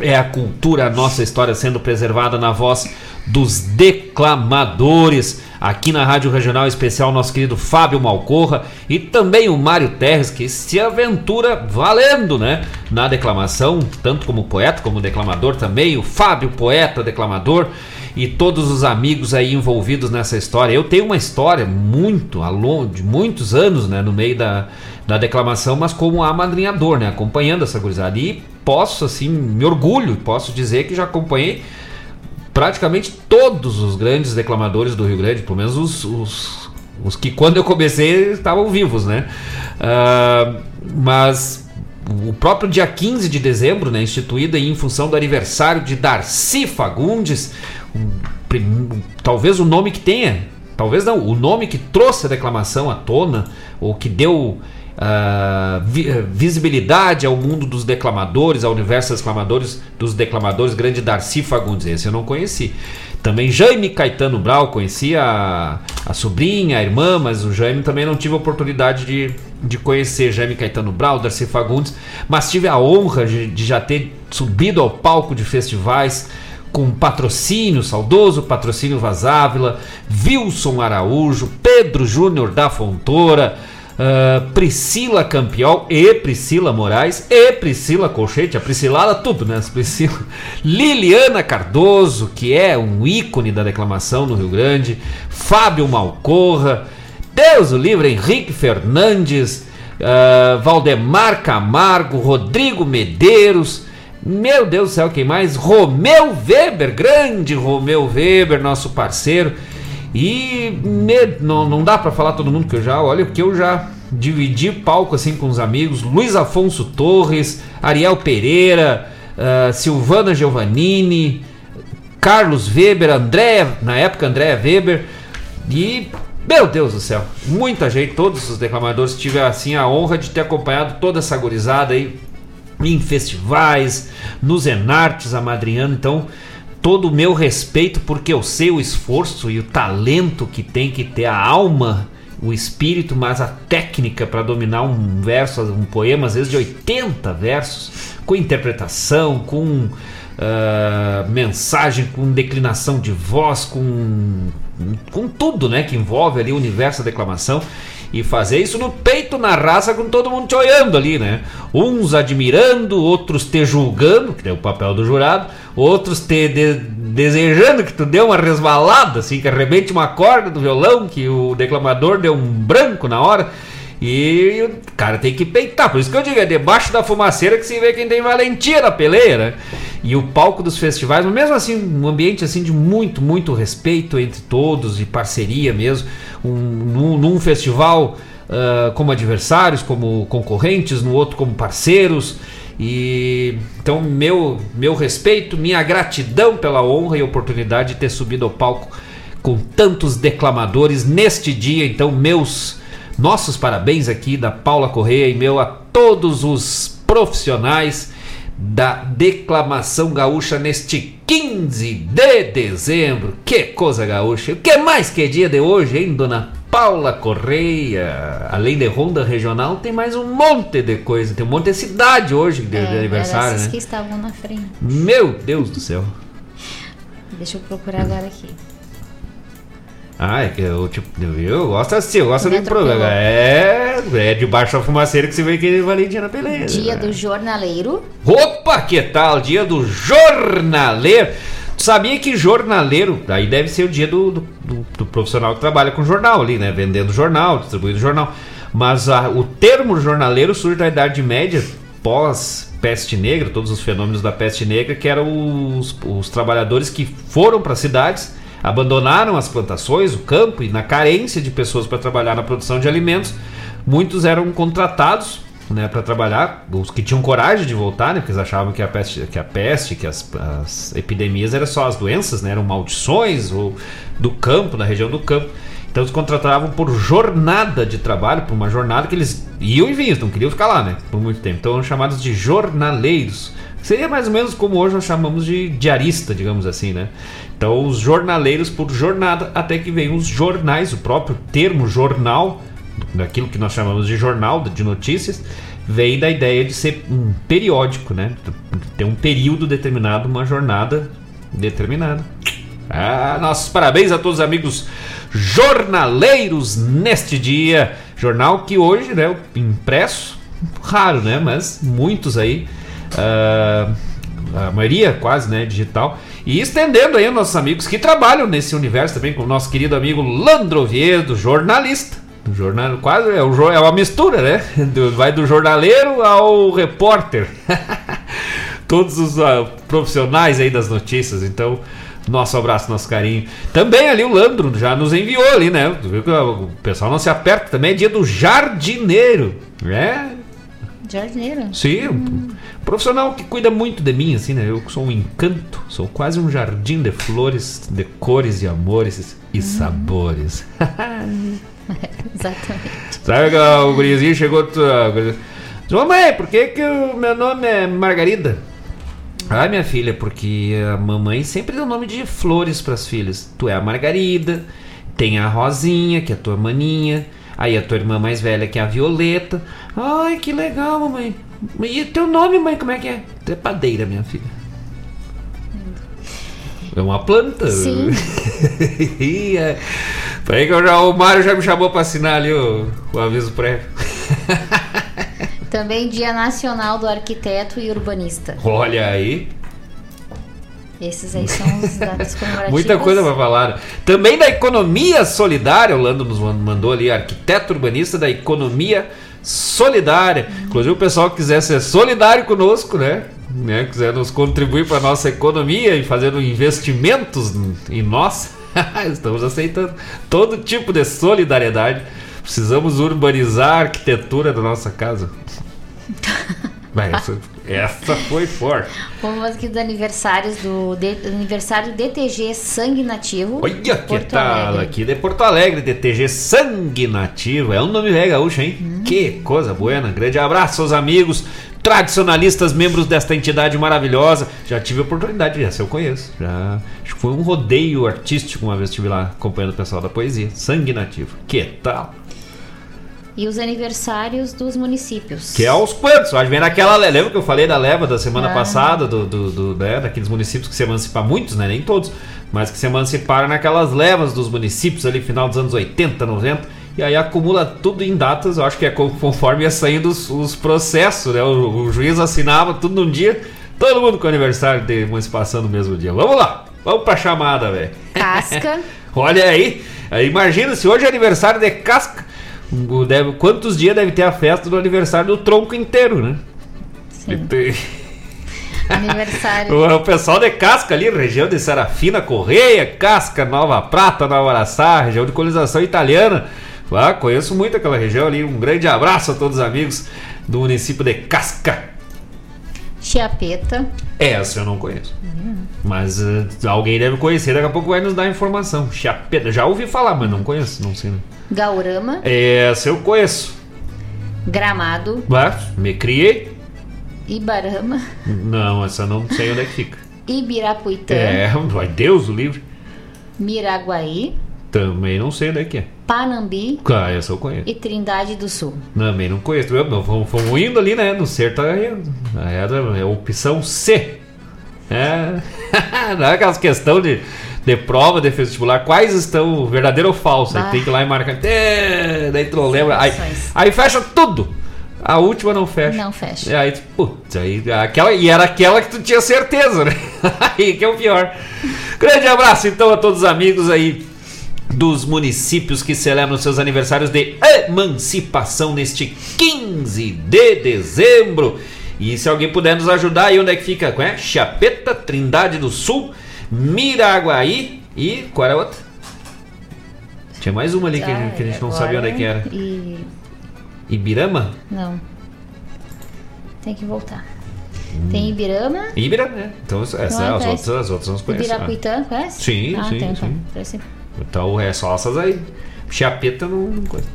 é a cultura, a nossa história sendo preservada na voz dos declamadores. Aqui na Rádio Regional Especial, nosso querido Fábio Malcorra e também o Mário Terres, que se aventura valendo, né? Na declamação, tanto como poeta como declamador também. O Fábio, poeta, declamador e todos os amigos aí envolvidos nessa história. Eu tenho uma história muito, de muitos anos, né? No meio da, da declamação, mas como amadrinhador, né? Acompanhando essa gurizada. E posso, assim, me orgulho, posso dizer que já acompanhei praticamente todos os grandes declamadores do Rio Grande, pelo menos os, os, os que quando eu comecei estavam vivos, né? Uh, mas o próprio dia 15 de dezembro, né, instituído em função do aniversário de Darcy Fagundes, um, talvez o nome que tenha, talvez não, o nome que trouxe a declamação à tona, ou que deu uh, vi, visibilidade ao mundo dos declamadores, ao universo dos declamadores, dos declamadores, grande Darcy Fagundes, esse eu não conheci. Também Jaime Caetano Brau, conhecia a, a sobrinha, a irmã, mas o Jaime também não tive a oportunidade de, de conhecer Jaime Caetano Brau, Darcy Fagundes, mas tive a honra de, de já ter subido ao palco de festivais com patrocínio, saudoso patrocínio Vazávila, Wilson Araújo, Pedro Júnior da Fontoura, uh, Priscila Campiol e Priscila Moraes e Priscila Colchete, a Priscilada, tudo, né? Priscila. Liliana Cardoso, que é um ícone da declamação no Rio Grande, Fábio Malcorra, Deus o livre, Henrique Fernandes, uh, Valdemar Camargo, Rodrigo Medeiros. Meu Deus do céu, quem mais? Romeu Weber, grande Romeu Weber, nosso parceiro. E me, não, não dá para falar todo mundo que eu já, olha, porque eu já dividi palco assim com os amigos. Luiz Afonso Torres, Ariel Pereira, uh, Silvana Giovannini, Carlos Weber, André, na época André Weber. E meu Deus do céu, muita gente, todos os declamadores tive assim a honra de ter acompanhado toda essa gorizada aí em festivais, nos Enartes amadrinhando, então todo o meu respeito porque eu sei o esforço e o talento que tem que ter a alma, o espírito, mas a técnica para dominar um verso, um poema às vezes de 80 versos, com interpretação, com uh, mensagem, com declinação de voz, com com tudo, né, que envolve ali o universo da declamação e fazer isso no peito, na raça, com todo mundo te olhando ali, né? Uns admirando, outros te julgando, que é o papel do jurado, outros te de desejando que tu dê uma resvalada, assim, que arrebente uma corda do violão, que o declamador deu um branco na hora. E o cara tem que peitar. Por isso que eu digo, é debaixo da fumaceira que se vê quem tem valentia na peleia, né? E o palco dos festivais, mesmo assim, um ambiente assim de muito, muito respeito entre todos e parceria mesmo. Um, num, num festival uh, como adversários, como concorrentes, no outro como parceiros. E então meu meu respeito, minha gratidão pela honra e oportunidade de ter subido ao palco com tantos declamadores neste dia. Então meus nossos parabéns aqui da Paula Correia e meu a todos os profissionais da declamação gaúcha neste 15 de dezembro. Que coisa gaúcha! O que mais que é dia de hoje, hein, dona Paula Correia? Além de Ronda Regional, tem mais um monte de coisa. Tem um monte de cidade hoje de, é, de aniversário, né? que estavam na frente. Meu Deus do céu! Deixa eu procurar agora aqui. Ah, é que eu, tipo, eu gosto assim, eu gosto do programa. É, é debaixo da fumaceira que você vê que valentia na peleia. Dia né? do jornaleiro. Opa, que tal? Dia do jornaleiro. Tu sabia que jornaleiro, aí deve ser o dia do, do, do, do profissional que trabalha com jornal ali, né? Vendendo jornal, distribuindo jornal. Mas a, o termo jornaleiro surge da Idade Média, pós peste negra, todos os fenômenos da peste negra, que eram os, os trabalhadores que foram para cidades abandonaram as plantações, o campo e na carência de pessoas para trabalhar na produção de alimentos, muitos eram contratados né, para trabalhar, os que tinham coragem de voltar, né, porque eles achavam que a peste, que, a peste, que as, as epidemias eram só as doenças, né, eram maldições ou do campo, da região do campo. Então eles contratavam por jornada de trabalho, por uma jornada que eles iam e vinham, não queriam ficar lá, né, por muito tempo. Então eram chamados de jornaleiros. Seria mais ou menos como hoje nós chamamos de diarista, digamos assim, né? Então, os jornaleiros por jornada, até que vem os jornais, o próprio termo jornal, daquilo que nós chamamos de jornal, de notícias, vem da ideia de ser um periódico, né? Ter um período determinado, uma jornada determinada. Ah, nossos parabéns a todos os amigos jornaleiros neste dia. Jornal que hoje, né, impresso, raro, né? Mas muitos aí. Uh, a maioria quase, né, digital. E estendendo aí nossos amigos que trabalham nesse universo também, com o nosso querido amigo Landro Oviedo, jornalista. Jornal, quase é, é uma mistura, né? Do, vai do jornaleiro ao repórter. Todos os uh, profissionais aí das notícias, então nosso abraço, nosso carinho. Também ali o Landro já nos enviou ali, né? O pessoal não se aperta, também é dia do jardineiro, né? Jardineiro? Sim, hum. profissional que cuida muito de mim, assim, né? Eu sou um encanto, sou quase um jardim de flores, de cores e amores e hum. sabores. Exatamente. Sabe que o gurizinho chegou. Mamãe, por que, que o meu nome é Margarida? Ah, minha filha, porque a mamãe sempre deu nome de flores para as filhas. Tu é a Margarida, tem a Rosinha, que é a tua maninha, Aí a tua irmã mais velha, que é a Violeta. Ai, que legal, mamãe. E teu nome, mãe, como é que é? Trepadeira, minha filha. É uma planta. Sim. É. Peraí que eu já, o Mário já me chamou pra assinar ali o, o aviso prévio. Também Dia Nacional do Arquiteto e Urbanista. Olha aí. Esses aí são os dados comemorativos. Muita coisa pra falar. Também da economia solidária, o Lando nos mandou ali, arquiteto urbanista da economia solidária. Inclusive o pessoal que quiser ser solidário conosco, né? né? Quiser nos contribuir para nossa economia e fazendo investimentos em nós, estamos aceitando todo tipo de solidariedade. Precisamos urbanizar a arquitetura da nossa casa. Essa, essa foi forte. Vamos aqui dos aniversários do de- aniversário DTG Sangue Nativo. Olha que Porto tal Alegre. aqui de Porto Alegre, DTG Sangue Nativo. É um nome velho gaúcho, hein? Que coisa boa. Grande abraço aos amigos tradicionalistas, membros desta entidade maravilhosa. Já tive a oportunidade, essa eu conheço. Já, acho que foi um rodeio artístico uma vez estive lá acompanhando o pessoal da poesia. Sangue Nativo. Que tal? E os aniversários dos municípios. Que é aos quantos? Vai vem naquela le- Lembra que eu falei da leva da semana Ah. passada, do, do, do- né, daqueles municípios que se emanciparam, muitos, né? Nem todos, mas que se emanciparam naquelas levas dos municípios ali, final dos anos 80, 90. E aí acumula tudo em datas, eu acho que é co- conforme ia saindo os, os processos, né? O, o juiz assinava tudo num dia, todo mundo com aniversário de emancipação no mesmo dia. Vamos lá, vamos pra chamada, velho. Casca. Olha aí, imagina se hoje é aniversário de casca, deve- quantos dias deve ter a festa do aniversário do tronco inteiro, né? E tem- Aniversário. O, pessoal de casca ali, região de Serafina Correia, Casca, Nova Prata, Nova Araçá, região de colonização italiana. Ah, conheço muito aquela região ali. Um grande abraço a todos os amigos do município de Casca. Chiapeta. Essa eu não conheço. Mas eh, alguém deve conhecer, daqui a pouco vai nos dar informação. Chapeta, já ouvi falar, mas não conheço, não sei. Gaurama. Essa eu conheço. Gramado. Mas, me criei? Ibarama. Não, essa não sei onde é que fica. Ibirapuitã. É, vai Deus o livre. Miraguaí. Também não sei onde é que é. Panambi. Ah, essa eu conheço. E Trindade do Sul. Também não conheço. Fomos, fomos indo ali, né? No certo é, é, é a opção C. É. não é aquelas questões de, de prova de vestibular. Quais estão verdadeiro ou falso? Aí Bah. tem que ir lá e marcar. É, daí tu não lembra. Aí, aí fecha tudo. A última não fecha. Não fecha. E aí, putz, aí, aquela, e era aquela que tu tinha certeza, né? aí que é o pior. Grande abraço então a todos os amigos aí dos municípios que celebram seus aniversários de emancipação neste 15 de dezembro. E se alguém puder nos ajudar, aí onde é que fica? Qual é? Chapeta, Trindade do Sul, Miraguaí e qual era a outra? Tinha mais uma ali que, a gente- que a gente não sabia onde é que era. E. Ibirama? Não. Tem que voltar. Tem Ibirama. Ibira, né? Então essa, Não é as, outras, as outras não conhecem. Ibirapuitã, conhece? Sim, ah, sim, tem, sim. Então. Então é só essas aí. Chapeta não, não coisa.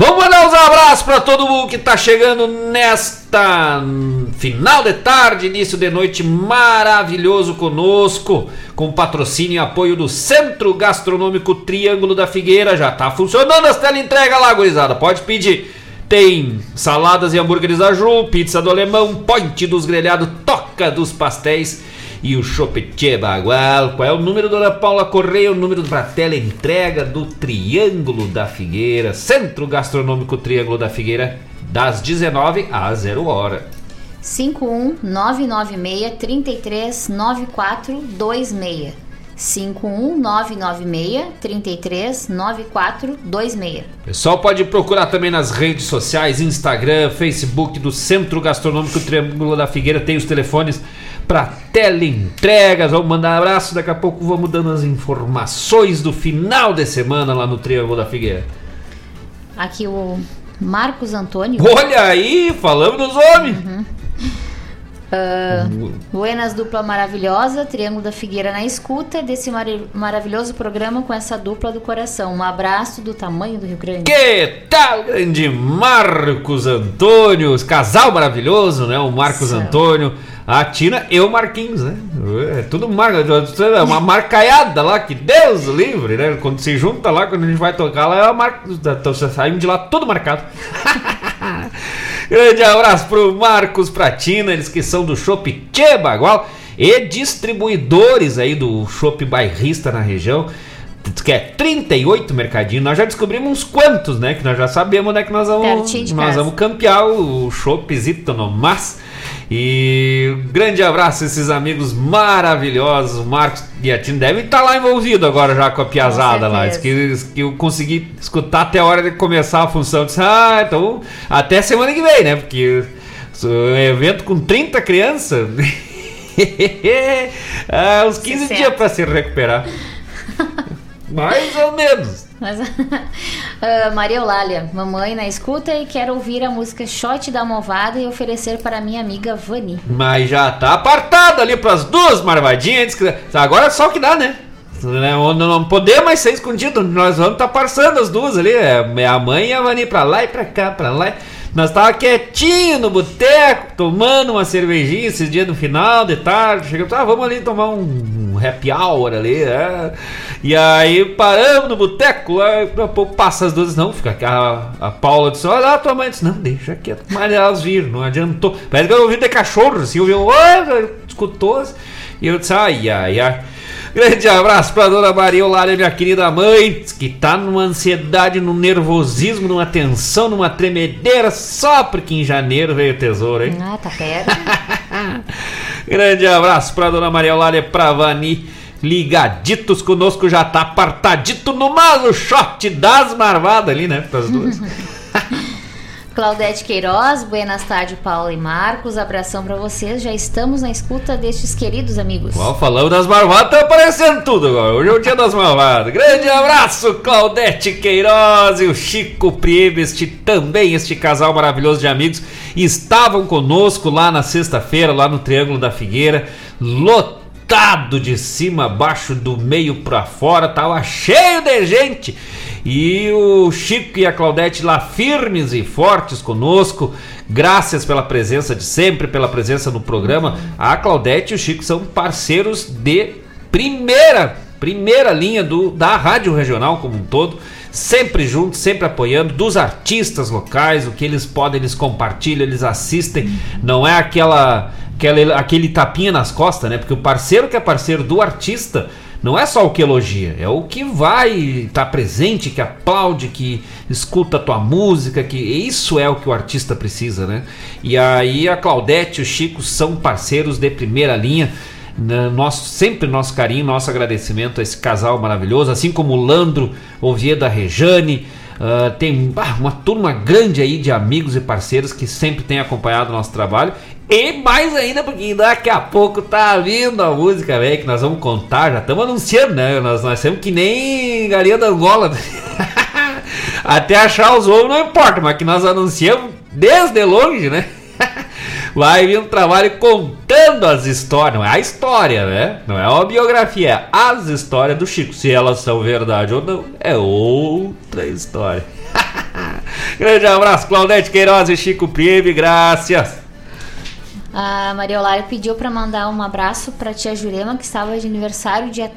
Vamos mandar uns abraços para todo mundo que tá chegando nesta final de tarde, início de noite maravilhoso conosco, com patrocínio e apoio do Centro Gastronômico Triângulo da Figueira. Já tá funcionando as entrega lá, gurizada. Pode pedir. Tem saladas e hambúrgueres da Ju, pizza do alemão, point dos grelhados, toca dos pastéis e o Chopetie Bagual. Qual é o número da Ana Paula Correia? O número para tela entrega do Triângulo da Figueira, Centro Gastronômico Triângulo da Figueira, das 19 às 0 hora. 51996 33 9426. 51996 33 9426. O pessoal pode procurar também nas redes sociais, Instagram, Facebook do Centro Gastronômico Triângulo da Figueira, tem os telefones para teleentregas. Vamos mandar um abraço, daqui a pouco vamos dando as informações do final de semana lá no Triângulo da Figueira. Aqui o Marcos Antônio. Olha aí, falamos dos homens. Ah, Buenas dupla maravilhosa, Triângulo da Figueira na escuta desse mari- maravilhoso programa com essa dupla do coração. Um abraço do tamanho do Rio Grande. Que tal, grande Marcos Antônio? Casal maravilhoso, né? O Marcos São. Antônio, A Tina e o Marquinhos, né? É tudo marca, é uma marcaiada lá, que Deus livre, né? Quando se junta lá, quando a gente vai tocar lá, é uma marca. Então saímos de lá tudo marcado. Grande abraço pro Marcos, pra Tina, eles que são do Shop Tchê Bagual e distribuidores aí do Shop Bairrista na região que é 38 mercadinhos. Nós já descobrimos uns quantos, né? Que nós já sabemos onde é que nós vamos, nós vamos campear o Shopzito no Mas. E um grande abraço a esses amigos maravilhosos. O Marcos e a Tina devem estar lá envolvido agora já com a piazada com lá. Que, que eu consegui escutar até a hora de começar a função. Disse, ah, então até semana que vem, né? Porque o evento com 30 crianças. ah, uns 15 dias para se recuperar. Mais ou menos. Mas, uh, Maria Eulália, mamãe na escuta e quero ouvir a música Shot da Movada e oferecer para minha amiga Vani. Mas já tá apartado ali para as duas marvadinhas. Agora é só o que dá, né? Não, não podemos mais ser escondido. Nós vamos estar tá passando as duas ali. É a mãe e a Vani para lá e para cá, para lá. Nós tava quietinho no boteco, tomando uma cervejinha esses dias no final de tarde. Chegamos, ah, vamos ali tomar um, um happy hour ali, é. E aí paramos no boteco, lá, a pouco passa as duas, não, fica a, a Paula disse, olha lá tua mãe disse, não, deixa quieto, mas elas viram, não adiantou. Parece que eu ouvi de cachorro, assim, ouviu, escutou, e eu disse, ai, ai, ai. Grande abraço pra dona Maria Olária, minha querida mãe, que tá numa ansiedade, num nervosismo, numa tensão, numa tremedeira, só porque em janeiro veio o tesouro, hein? Ah, tá perto. Grande abraço pra dona Maria Olária, pra Vani, ligaditos conosco, já tá apartadito no malo shot das marvadas ali, né? Pras duas. Claudete Queiroz, buenas tardes, Paulo e Marcos. Abração para vocês. Já estamos na escuta destes queridos amigos. Uau, falando das marvadas, tá aparecendo tudo agora. Hoje é o dia das marvadas. Grande abraço, Claudete Queiroz e o Chico Priebe, este também, este casal maravilhoso de amigos, estavam conosco lá na sexta-feira, lá no Triângulo da Figueira, lotado de cima baixo, do meio para fora, tava cheio de gente. E o Chico e a Claudete lá firmes e fortes conosco. Graças pela presença de sempre, pela presença no programa. A Claudete e o Chico são parceiros de primeira, primeira linha do, da Rádio Regional como um todo. Sempre juntos, sempre apoiando dos artistas locais, o que eles podem, eles compartilham, eles assistem. Não é aquela, aquela aquele tapinha nas costas, né? Porque o parceiro que é parceiro do artista não é só o que elogia, é o que vai estar tá presente, que aplaude, que escuta a tua música, que isso é o que o artista precisa, né? E aí a Claudete e o Chico são parceiros de primeira linha. Nosso, sempre nosso carinho, nosso agradecimento a esse casal maravilhoso, assim como o Landro Oviedo, a Rejane, Uh, tem uma turma grande aí de amigos e parceiros que sempre tem acompanhado o nosso trabalho e mais ainda, porque daqui a pouco tá vindo a música, velho, que nós vamos contar, já estamos anunciando, né? Nós, nós temos que nem galinha da Angola. Até achar os ovos não importa, mas que nós anunciamos desde longe, né? Vai vir um trabalho contando as histórias, não é a história, né? Não é uma biografia, é as histórias do Chico. Se elas são verdade ou não, é outra história. Grande abraço, Claudete Queiroz e Chico Priebe, graças. A Maria Olária pediu para mandar um abraço para tia Jurema, que estava de aniversário dia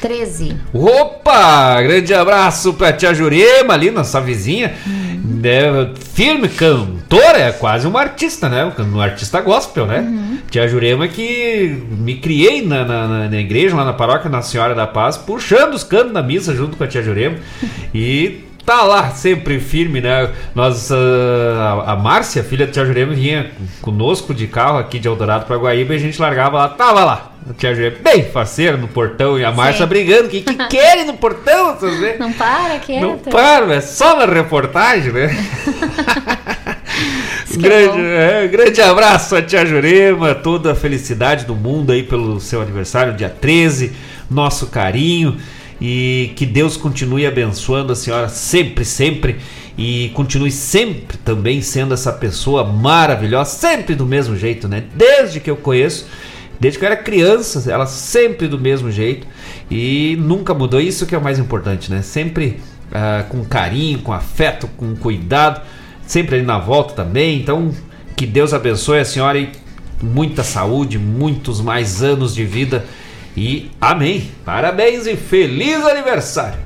13. Opa! Grande abraço pra tia Jurema ali, nossa vizinha. Uhum. É, firme cantora, é quase uma artista, né? Um artista gospel, né? Uhum. Tia Jurema que me criei na, na, na, igreja, lá na paróquia Nossa Senhora da Paz, puxando os canos da missa junto com a tia Jurema. e tá lá sempre firme, né? Nós, a, a Márcia, filha do Tia Jurema, vinha conosco de carro aqui de Eldorado para Guaíba e a gente largava lá, tava lá. O Tia Jurema, bem parceiro no portão e a Márcia brigando. O que, que querem no portão? Vocês Não para, quieto. Não para, é só na reportagem, né? grande, é, grande abraço a Tia Jurema, toda a felicidade do mundo aí pelo seu aniversário, dia 13, nosso carinho. E que Deus continue abençoando a senhora sempre, sempre. E continue sempre também sendo essa pessoa maravilhosa, sempre do mesmo jeito, né? Desde que eu conheço, desde que eu era criança, ela sempre do mesmo jeito. E nunca mudou. Isso que é o mais importante, né? Sempre uh, com carinho, com afeto, com cuidado. Sempre ali na volta também. Então, que Deus abençoe a senhora e muita saúde, muitos mais anos de vida e amém. Parabéns e feliz aniversário.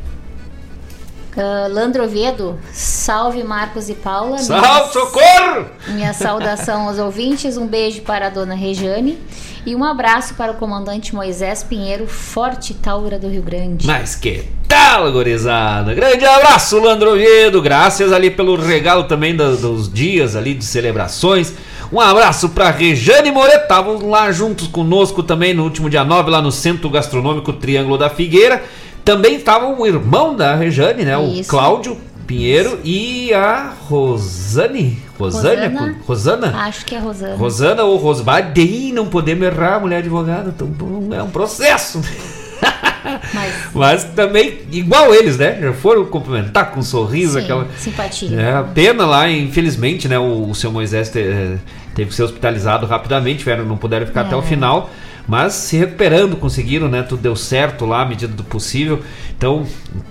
Uh, Landro Oviedo, salve Marcos e Paula. Salve, Minha- socorro! Minha saudação aos ouvintes, um beijo para a dona Rejane e um abraço para o comandante Moisés Pinheiro, Forte Taura do Rio Grande. Mas que tal, gurizada? Grande abraço, Landro Oviedo. Graças ali pelo regalo também dos dias ali de celebrações. Um abraço pra Rejane Moreto. Estavam lá juntos conosco também no último dia 9, lá no Centro Gastronômico Triângulo da Figueira. Também estava o irmão da Rejane, né? O Isso. Cláudio Pinheiro e a Rosane. Rosane? Rosana? Rosana? Acho que é Rosana. Rosana ou Rosbadei, não podemos errar, mulher advogada. Então, é um processo. Mas também, igual eles, né? Já foram cumprimentar com um sorriso, Sim, aquela. simpatia. É, pena lá, infelizmente, né? O, o seu Moisés te- eh, teve que ser hospitalizado rapidamente, tiveram, não puderam ficar até o É. final. Mas se recuperando, conseguiram, né? Tudo deu certo lá, à medida do possível. Então,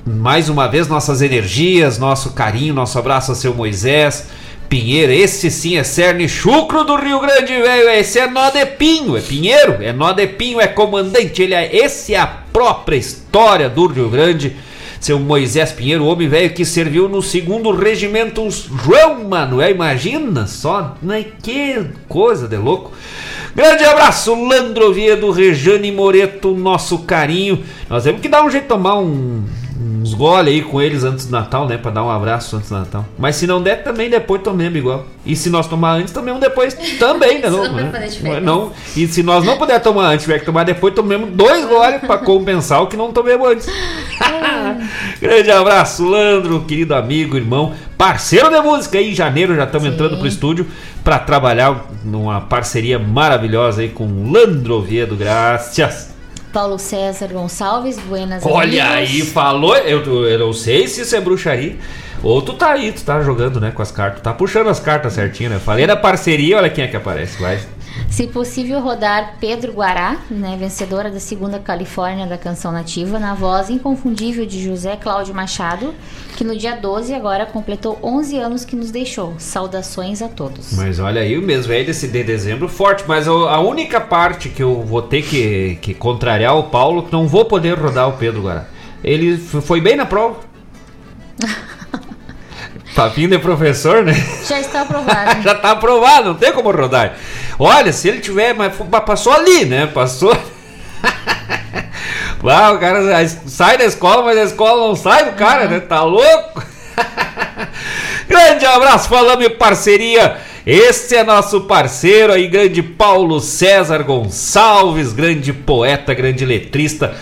mais uma vez, nossas energias, nosso carinho, nosso abraço ao seu Moisés. Pinheiro, esse sim é cerne chucro do Rio Grande, velho. Esse é nó de pinho, é pinheiro, é nó de pinho, é comandante. Ele é, esse é a própria história do Rio Grande. Seu Moisés Pinheiro, homem velho que serviu no segundo regimento João Manuel. Imagina só, né? Que coisa de louco. Grande abraço, Landro Oviedo, Rejane Moreto, nosso carinho. Nós temos que dar um jeito de tomar um- uns gole aí com eles antes do Natal, né? Pra dar um abraço antes do Natal. Mas se não der, também depois tomemos igual. E se nós tomar antes, tomemos depois também, né? Não, né? diferença. não, e se nós não puder tomar antes, tiver que tomar depois, tomemos dois goles pra compensar o que não tomemos antes. Grande abraço, Landro, querido amigo, irmão, parceiro de música aí. Em janeiro já estamos entrando pro estúdio para trabalhar numa parceria maravilhosa aí com Landro Oviedo. Graças. Paulo César Gonçalves, Buenas Olha amigos. aí, falou. Eu, eu não sei se isso é bruxaria. Ou tu tá aí, tu tá jogando, né, com as cartas. Tá puxando as cartas certinho, né? Falei da parceria, olha quem é que aparece. Vai. Se possível, rodar Pedro Guará, né, vencedora da segunda Califórnia da Canção Nativa, na voz inconfundível de José Cláudio Machado, que no dia 12 agora completou 11 anos que nos deixou. Saudações a todos. Mas olha aí, o mês velho desse de dezembro forte. Mas a única parte que eu vou ter que, que contrariar o Paulo, que não vou poder rodar o Pedro Guará. Ele foi bem na prova. Papinho de professor, né? Já está aprovado. Já tá aprovado, não tem como rodar. Olha, se ele tiver, mas passou ali, né? Passou. Uau, o cara sai da escola, mas a escola não sai do cara, né? Tá louco? grande abraço, falando em parceria. Esse é nosso parceiro aí, grande Paulo César Gonçalves, grande poeta, grande letrista,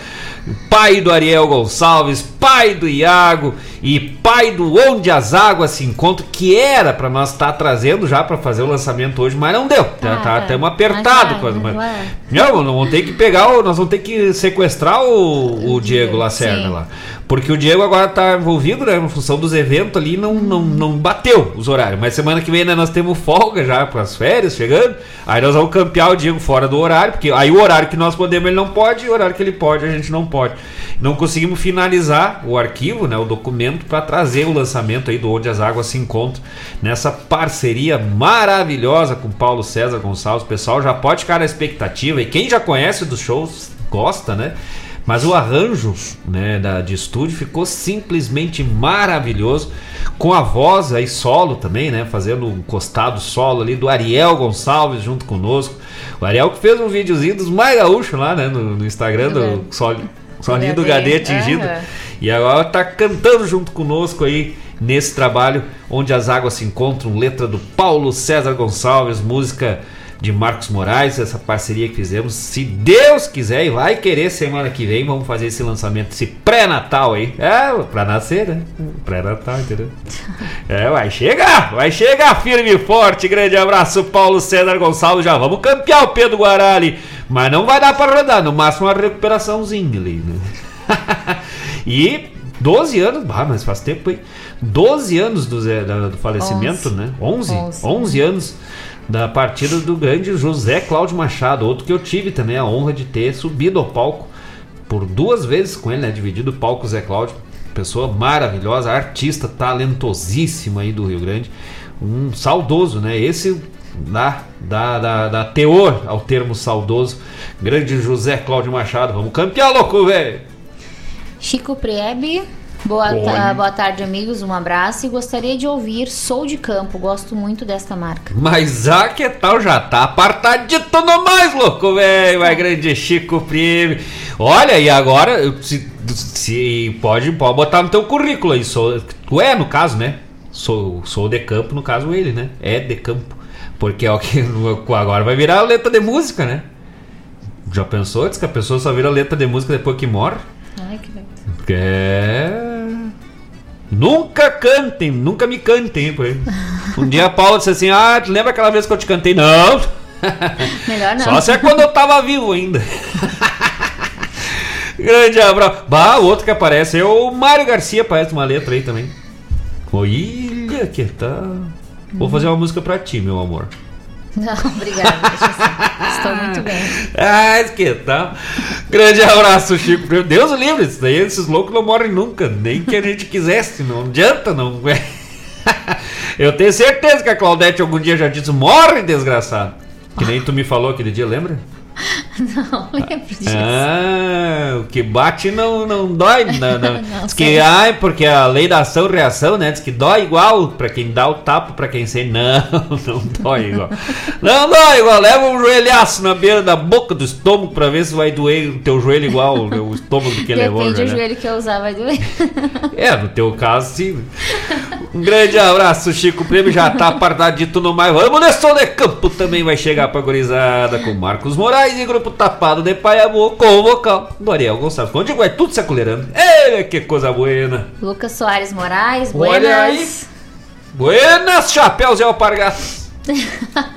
pai do Ariel Gonçalves, pai do Iago e pai do Onde as Águas se Encontram, que era pra nós estar trazendo já pra fazer o lançamento hoje, mas não deu. Já tá, tá. tamo apertado. Mas com as- vai, mas-. Não, nós vamos ter que pegar, o- nós vamos ter que sequestrar o, o Diego Lacerda Sim. lá. Porque o Diego agora tá envolvido, né? Em função dos eventos ali, não, não, não bateu os horários. Mas semana que vem né, nós temos folga já para as férias chegando. Aí nós vamos campear o Diego fora do horário, porque aí o horário que nós podemos ele não pode, e o horário que ele pode a gente não pode. Não conseguimos finalizar o arquivo, né? O documento para trazer o lançamento aí do Onde as Águas se Encontram nessa parceria maravilhosa com Paulo César Gonçalves. O pessoal já pode ficar na expectativa e quem já conhece dos shows gosta, né? Mas o arranjo né, da, de estúdio ficou simplesmente maravilhoso. Com a voz aí solo também, né? Fazendo um costado solo ali do Ariel Gonçalves junto conosco. O Ariel que fez um videozinho dos mais gaúchos lá, né? No, no Instagram do Sol, Solinho do Gadê. Atingido. Aham. E agora tá cantando junto conosco aí nesse trabalho onde as águas se encontram, letra do Paulo César Gonçalves, música de Marcos Moraes, essa parceria que fizemos. Se Deus quiser e vai querer semana que vem, vamos fazer esse lançamento, esse pré-natal aí. É, pra nascer, né? Pré-natal, entendeu? É, vai chegar, vai chegar firme e forte. Grande abraço, Paulo César Gonçalves. Já vamos campear o Pedro Guará ali. Mas não vai dar pra rodar, no máximo uma recuperaçãozinha ali, né? e 12 anos, ah, mas faz tempo, hein? 12 anos do, da- do falecimento, Onze. né? 11, 11. 11 anos da partida do grande José Cláudio Machado, outro que eu tive também a honra de ter subido ao palco por duas vezes com ele, né? Dividido o palco Zé Cláudio. Pessoa maravilhosa, artista talentosíssima aí do Rio Grande. Um saudoso, né? Esse dá, dá, dá, dá teor ao termo saudoso. Grande José Cláudio Machado. Vamos campear, louco, velho! Chico Priebe. Boa, ta- boa tarde, amigos. Um abraço. E gostaria de ouvir Sou de Campo. Gosto muito desta marca. Mas a que tal já tá apartadito no mais, louco, velho. Vai grande Chico Prime. Olha, e agora, se, se pode, pode botar no teu currículo aí. Sou, tu é, no caso, né? Sou, sou de campo, no caso ele, né? É de campo. Porque é o que agora vai virar letra de música, né? Já pensou? Diz que a pessoa só vira letra de música depois que morre? Ai, que É. Nunca cantem, nunca me cantem. Um dia a Paula disse assim: Ah, tu lembra aquela vez que eu te cantei? Não! Melhor não. Só se é quando eu tava vivo ainda. Grande abraço. Bah, o outro que aparece é o Mário Garcia, aparece uma letra aí também. Olha que tal. Vou fazer uma música pra ti, meu amor. Não, obrigada. Estou muito bem. Ah, que tal? Grande abraço, Chico. Meu Deus livre, isso daí, esses loucos não morrem nunca. Nem que a gente quisesse, não adianta, não. Eu tenho certeza que a Claudete algum dia já disse: morre, desgraçado. Que nem tu me falou aquele dia, lembra? Não lembro disso. Ah, o que bate não, não dói. Não, não. Não Diz sei. que, ai, porque a lei da ação reação, né? Diz que dói igual pra quem dá o tapa, pra quem sem. Não, não dói igual. Não dói igual. Leva um joelhaço na beira da boca do estômago pra ver se vai doer o teu joelho igual o estômago que levou. Depende já, do né? joelho que eu usar, vai doer. É, no teu caso, sim. Um grande abraço, Chico. O prêmio já tá apartadito no mais. Vamos nesse de campo também vai chegar pra gurizada com Marcos Moraes e grupo Tapado de Paiabu com o vocal do Ariel Gonçalves. Onde vai tudo se acolherando. Ei, que coisa buena. Lucas Soares Moraes, Olha buenas. aí. Buenas, chapéus e alpargatas.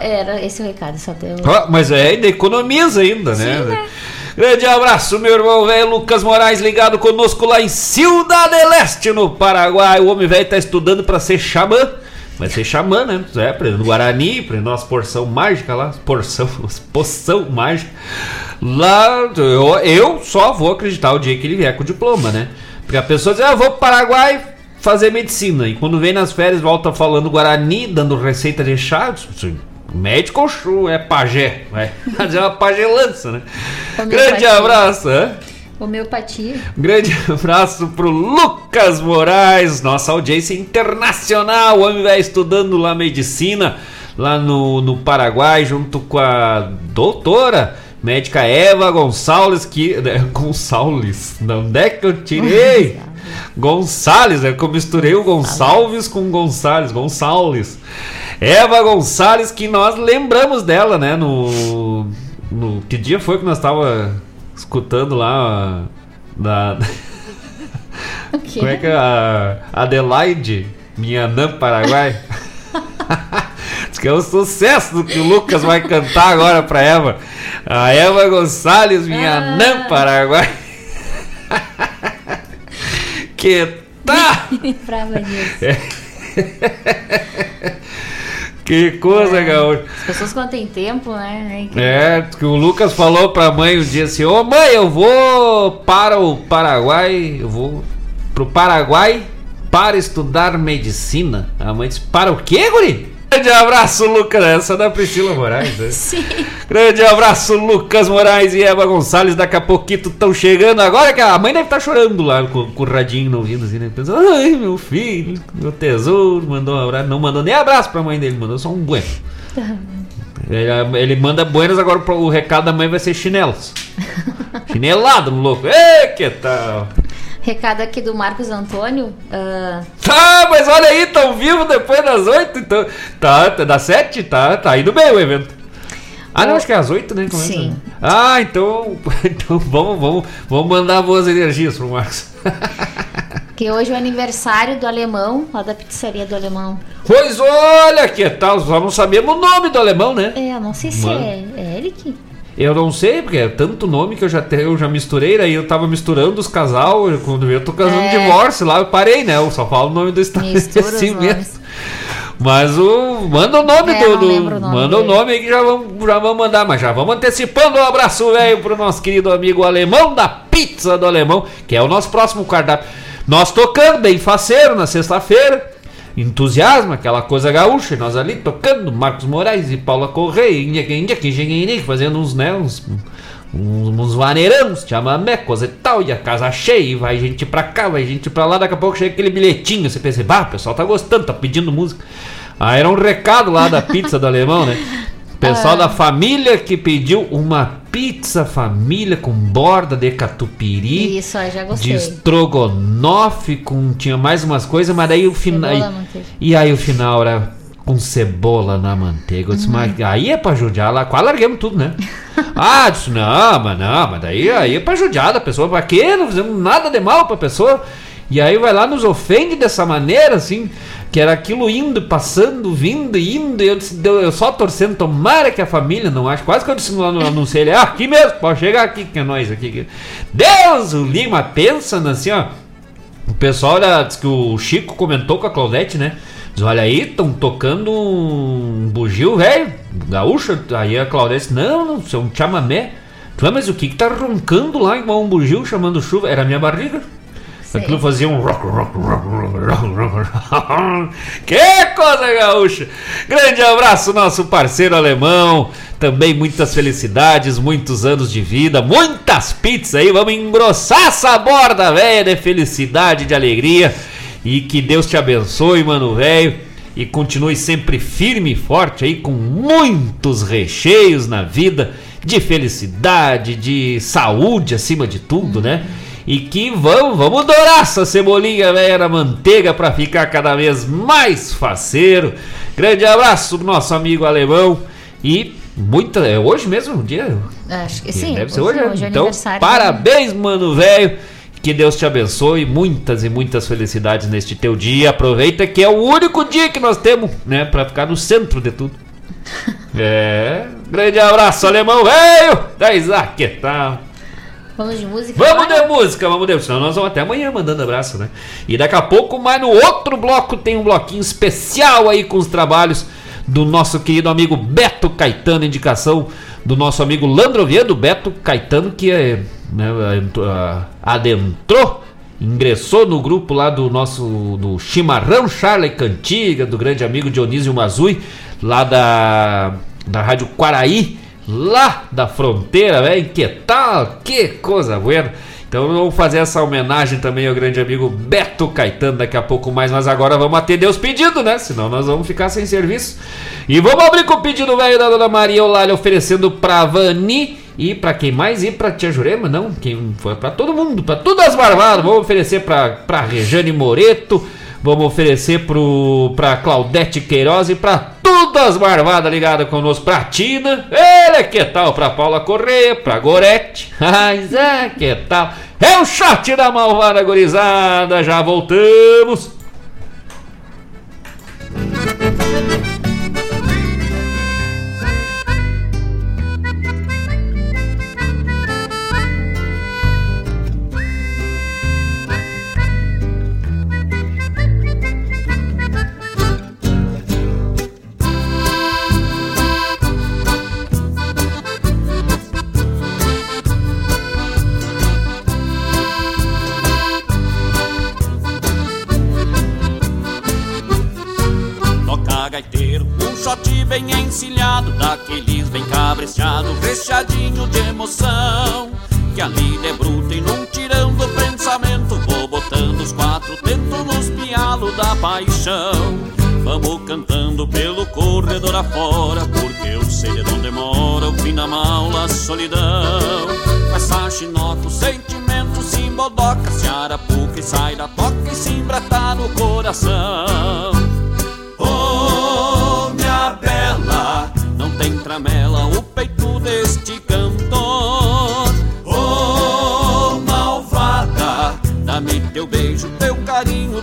Era esse o recado, só deu. Ó, mas é, ainda economiza ainda, né? Grande abraço, meu irmão velho Lucas Moraes, ligado conosco lá em Ciudad del Leste, no Paraguai. O homem velho tá estudando pra ser xamã. Vai ser xamã, né? É, aprendendo Guarani, aprendendo umas porção mágica lá, porção, poção mágica. Lá, eu, eu só vou acreditar o dia que ele vier com o diploma, né? Porque a pessoa diz, ah, eu vou pro Paraguai fazer medicina. E quando vem nas férias, volta falando Guarani, dando receita de chá. disse, Médico ou é pajé, vai fazer uma pagelança, né? Grande abraço, hã? Homeopatia. Um grande abraço pro Lucas Moraes, nossa audiência internacional. O homem vai estudando lá medicina, lá no, no Paraguai, junto com a doutora médica Eva Gonçalves, que. né, Gonçalves, de onde é que eu tirei? Gonçalves, é que eu misturei o Gonçalves com Gonçalves, Gonçalves. Eva Gonçalves, que nós lembramos dela, né? No. no que dia foi que nós tava escutando lá quê? Como é que é a Adelaide, minha Anã Paraguai? Diz que é um sucesso do que o Lucas vai cantar agora pra Eva. A Eva Gonçalves, minha Ah. Anã Paraguai. que tá! Lembrava disso. Que coisa, gaúcho. As pessoas quando tem tempo, né? É, que o Lucas falou pra mãe um dia assim: Ô mãe, eu vou para o Paraguai, eu vou pro Paraguai para estudar medicina. A mãe disse: Para o quê, Guri? Grande abraço, Lucas. Essa é da Priscila Moraes, né? Sim. Grande abraço, Lucas Moraes e Eva Gonçalves. Daqui a pouquinho estão chegando. Agora que a mãe deve estar chorando lá com, com o radinho no ouvido, assim, né? Pensando, ai, meu filho, meu tesouro. Mandou um abraço. Não mandou nem abraço pra mãe dele, mandou só um bueno. Ele, ele manda buenas, agora o recado da mãe vai ser chinelos. Chinelado no louco. Ei, que tal? Recado aqui do Marcos Antônio. ah, Tá, mas olha aí, tão vivo depois das oito, então. Tá, tá das sete, tá, tá indo bem o evento. Ah, não, acho que é às oito, né? começa? Sim. Ah, então, então vamos, vamos, vamos mandar boas energias pro Marcos. que hoje é o aniversário do alemão, lá da pizzaria do alemão. Pois olha, que tal? Só não sabemos o nome do alemão, né? É, eu não sei se Mano. é, é Eric. Eu não sei, porque é tanto nome que eu já, te- eu já misturei, aí eu tava misturando os casal, eu- quando eu tô casando É. divórcio lá, eu parei, né? Eu só falo o nome do Mistura os estabelecimento. Mas o. Manda o nome É, do. do- o nome manda o dele. nome aí que já vamos, já vamos mandar, mas já vamos antecipando um abraço, velho, pro nosso querido amigo alemão da pizza do alemão, que é o nosso próximo cardápio. Nós tocando bem faceiro na sexta-feira. Entusiasmo, aquela coisa gaúcha, e nós ali tocando, Marcos Moraes e Paula Correia, fazendo uns, né, uns, uns, uns vaneirão, chamamé, coisa e tal, e a casa cheia, e vai gente pra cá, vai gente pra lá, daqui a pouco chega aquele bilhetinho, você pensa, bah, o pessoal tá gostando, tá pedindo música. Aí era um recado lá da pizza do alemão, né? Pessoal da família que pediu uma pizza família com borda de catupiry. Isso, aí já De gostei. estrogonofe com tinha mais umas coisas, mas daí o final e aí o final era com cebola na manteiga. Eu disse, Uhum. mas aí é pra judiar lá, quase larguemos tudo, né? ah, disse, não, mas não, mas daí aí é pra judiar da pessoa, pra quê? Não fizemos nada de mal pra pessoa. E aí vai lá, nos ofende dessa maneira, assim, que era aquilo indo, passando, vindo, indo, e eu, disse, eu só torcendo, tomara que a família não ache. Quase que eu disse lá no anúncio, ele, ah, aqui mesmo, pode chegar aqui, que é nós aqui. Deus, o Lima, pensa assim, ó. O pessoal diz que o Chico comentou com a Claudete, né? Diz, olha aí, estão tocando um bugio, velho, gaúcho. Aí a Claudete não, não, isso é um chamamé. Tu, "Ah, mas o que que tá roncando lá igual um bugio chamando chuva? Era a minha barriga. Aquilo fazia um rock, rock, rock, rock, rock, rock. Que coisa gaúcha! Grande abraço, nosso parceiro alemão. Também muitas felicidades, muitos anos de vida, muitas pizzas aí. Vamos engrossar essa borda velha de felicidade, de alegria. E que Deus te abençoe, mano velho. E continue sempre firme e forte aí, com muitos recheios na vida, de felicidade, de saúde acima de tudo, né? E que vamos, vamos dourar essa cebolinha velha na manteiga para ficar cada vez mais faceiro. Grande abraço nosso amigo alemão e muita. É hoje mesmo o dia? Acho que sim. Deve ser hoje, hoje né? é Então, aniversário. parabéns, mano, velho. Que Deus te abençoe, muitas e muitas felicidades neste teu dia. Aproveita que é o único dia que nós temos, né, Pra ficar no centro de tudo. É, grande abraço, alemão velho. Da Isaac, tal? Vamos de música? Vamos agora? de música, vamos de senão nós vamos até amanhã mandando abraço, né? E daqui a pouco, mas no outro bloco tem um bloquinho especial aí com os trabalhos do nosso querido amigo Beto Caetano, indicação do nosso amigo Landro Oviedo, Beto Caetano, que é, né, entrou- adentrou, ingressou no grupo lá do nosso do Chimarrão Charlie Cantiga, do grande amigo Dionísio Mazui, lá da, da Rádio Quaraí, lá da fronteira, velho. Que tal? Que coisa boa. Então vamos fazer essa homenagem também ao grande amigo Beto Caetano daqui a pouco mais, mas agora vamos atender os pedidos, né? Senão nós vamos ficar sem serviço. E vamos abrir com o pedido velho da Dona Maria Eulália oferecendo pra Vani e pra quem mais? E pra Tia Jurema? Não, quem foi pra todo mundo, pra todas as barbadas. Vamos oferecer pra, pra Rejane Moreto, vamos oferecer pro, pra Claudete Queiroz e pra todas as barbadas ligadas conosco. Pra Tina, ele que tal? Pra Paula Correia, pra Gorete, mas é que tal? É o shot da malvada gorizada, já voltamos. Paixão. Vamos cantando pelo corredor afora Porque eu sei de onde mora o fim da maula, a solidão. Essa chinota o sentimento se embodoca Se arapuca e sai da toca e se embrata no coração. Oh, minha bela, não tem tramela o peito deste cantor. Oh, malvada, dá-me teu beijo, teu carinho,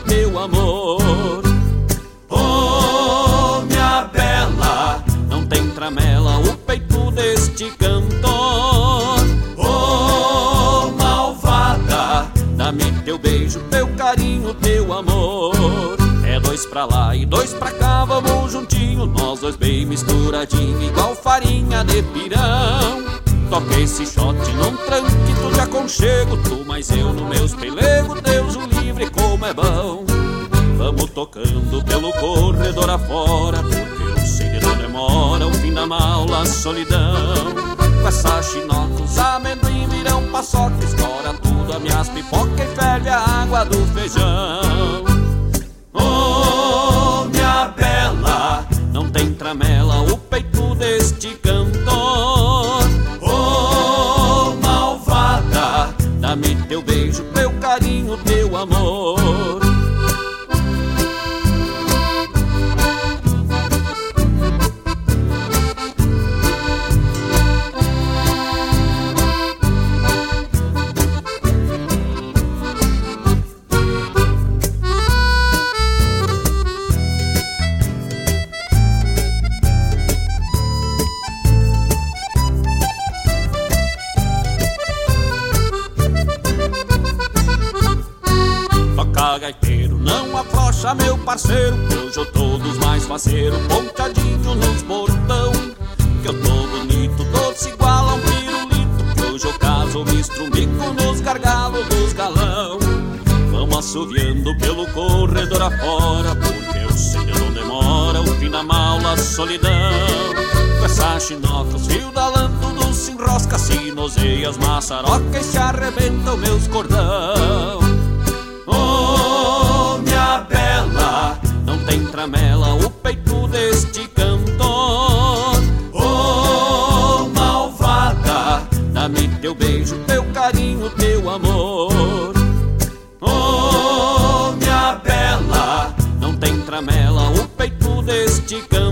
pra lá e dois pra cá, vamos juntinho, nós dois bem misturadinho, igual farinha de pirão. Toca esse shot num tranquito de aconchego, tu mais eu no meus pelego, Deus o livre como é bom. Vamos tocando pelo corredor afora, porque de não demora o fim da maula, a solidão. Com essa chinoca, os amendoim virão paçoca, estoura tudo a minhas pipoca e ferve a água do feijão. Tramela o peito deste cantor. Faceiro, pontadinho nos portão. Que eu tô bonito, doce igual a um pirulito. Que hoje eu caso, me estrumico nos gargalos dos galão. Vamos assoviando pelo corredor afora Porque eu sei não demora o fim da maula, a solidão. Com essa chinoca, os fios da tudo se enrosca Se noseia as maçarocas e se arrebentam meus cordão. Oh, minha bela, não tem tramela o deste cantor. Oh, malvada, dá-me teu beijo, teu carinho, teu amor. Oh, minha bela, não tem tramela o peito deste cantor.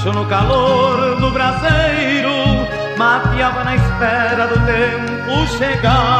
Rancho no calor do braseiro, mateava na espera do tempo chegar.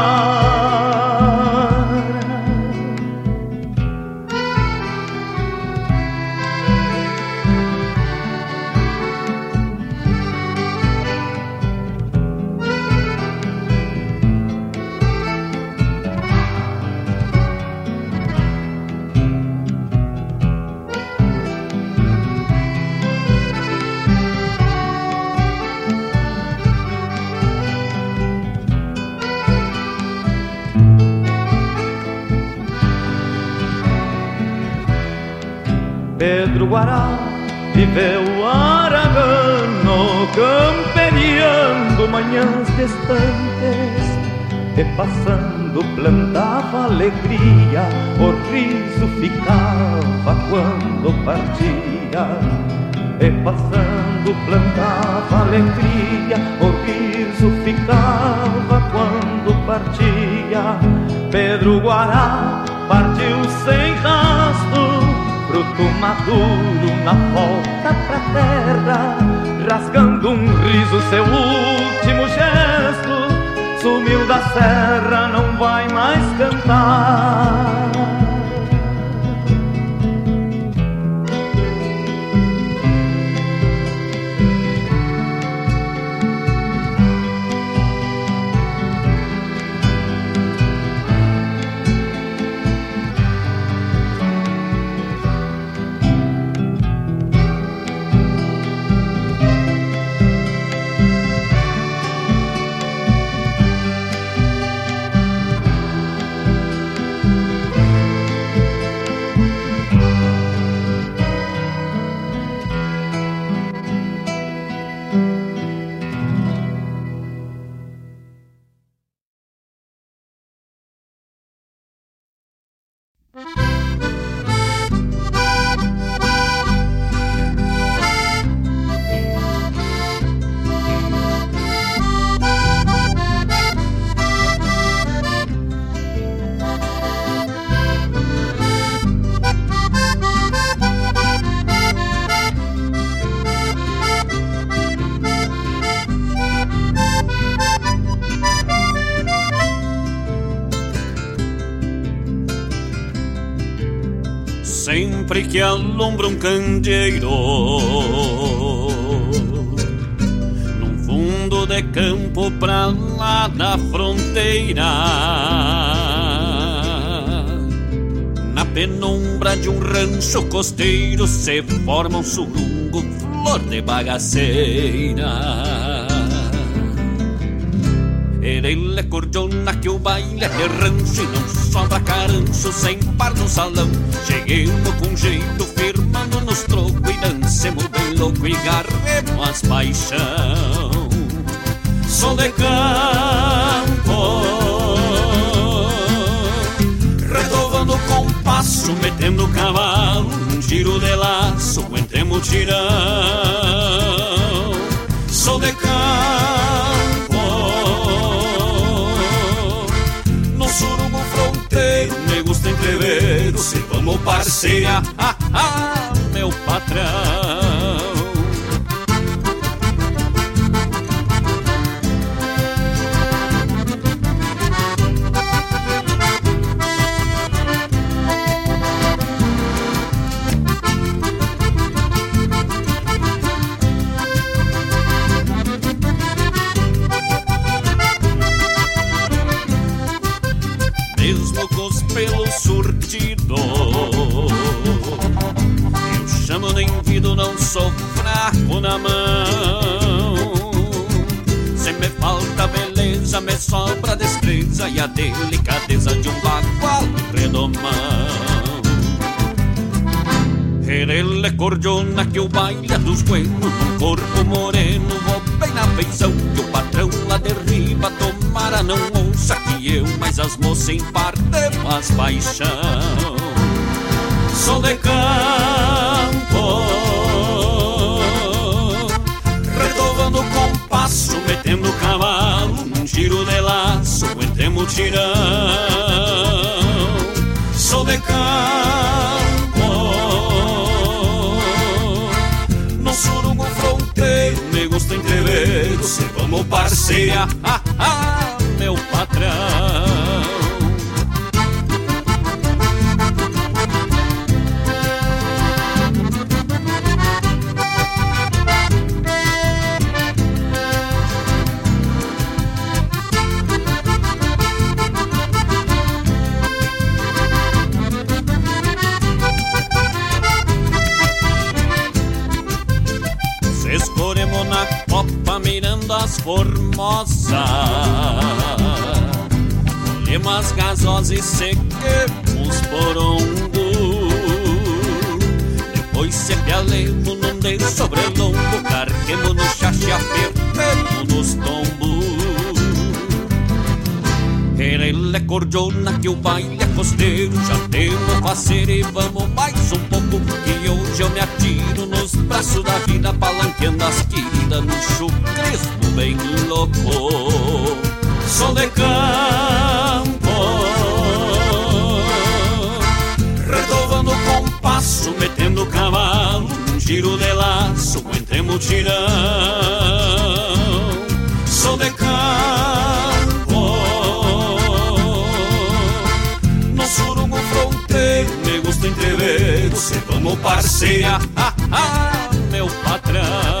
Um riso seu último gesto, sumiu da serra, que alumbra um candeeiro. Num fundo de campo pra lá da fronteira. Na penumbra de um rancho costeiro se forma um surungo, flor de bagaceira. Ele cordiona que o baile é rancho e não sobra caranço sem par no salão. Cheguemos com jeito, firmando nos trocos e dancemos bem louco e garremos as paixão. Sou de campo, retovando o compasso, metendo o cavalo, um giro de laço, entre mutirão. Sou de me gusta entrever se vamos parceira, ah, ah, meu patrão. Destreza e a delicadeza de um bagual redomão. Ele é cordiona que o baile dos buenos Num corpo moreno, vou bem na feição Que o patrão lá derriba, tomara não ouça Que eu, mas as moças em par faz paixão Sou de mutirão. Sou de campo no surungo fronteiro, me gusta entrever se vamos parceira, ah, ah, meu patrão. Mirando as formosas Olhemos as gasosas e sequemos porongo Depois se apialemos num de sobrelongo Carquemos no chache, apertemos nos tombos. Ele é cordiona que o baile é costeiro Já temos faceiro e vamos mais um pouco Que hoje eu me atiro nos braços da vida Palanqueando as queridas no chucrismo bem louco. Sou de campo Retovando o compasso, metendo o cavalo Num giro de laço, entre mutirão Sou de campo me gusta entrever se vamos parceira, ah, ah, meu patrão.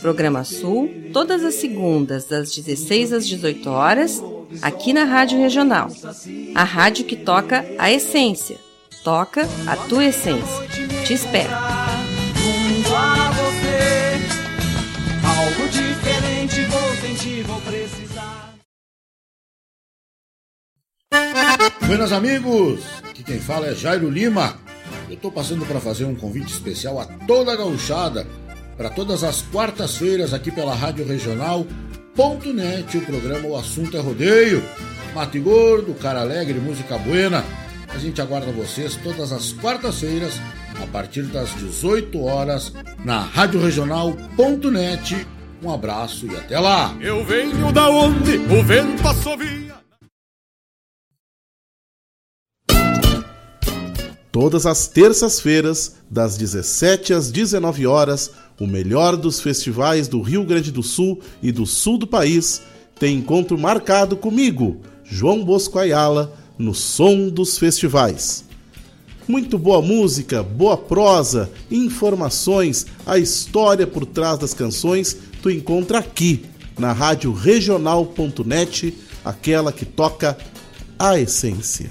Programa Sul, todas as segundas, das 16 às 18 horas, aqui na Rádio Regional. A rádio que toca a essência. Toca a tua essência. Te espero. Junto a você, algo diferente vou sentir, vou precisar. Buenas amigos, aqui quem fala é Jairo Lima. Eu tô passando para fazer um convite especial a toda a gauchada para todas as quartas-feiras aqui pela Rádio Regional.net, o programa O Assunto é Rodeio. Mate Gordo, Cara Alegre, Música Buena. A gente aguarda vocês todas as quartas-feiras, a partir das 18 horas, na Rádio Regional.net. Um abraço e até lá! Eu venho da onde o vento assovia. Todas as terças-feiras, das 17 às 19 horas, o melhor dos festivais do Rio Grande do Sul e do sul do país tem encontro marcado comigo, João Bosco Ayala, no Som dos Festivais. Muito boa música, boa prosa, informações, a história por trás das canções tu encontra aqui na rádio regional.net, aquela que toca a essência.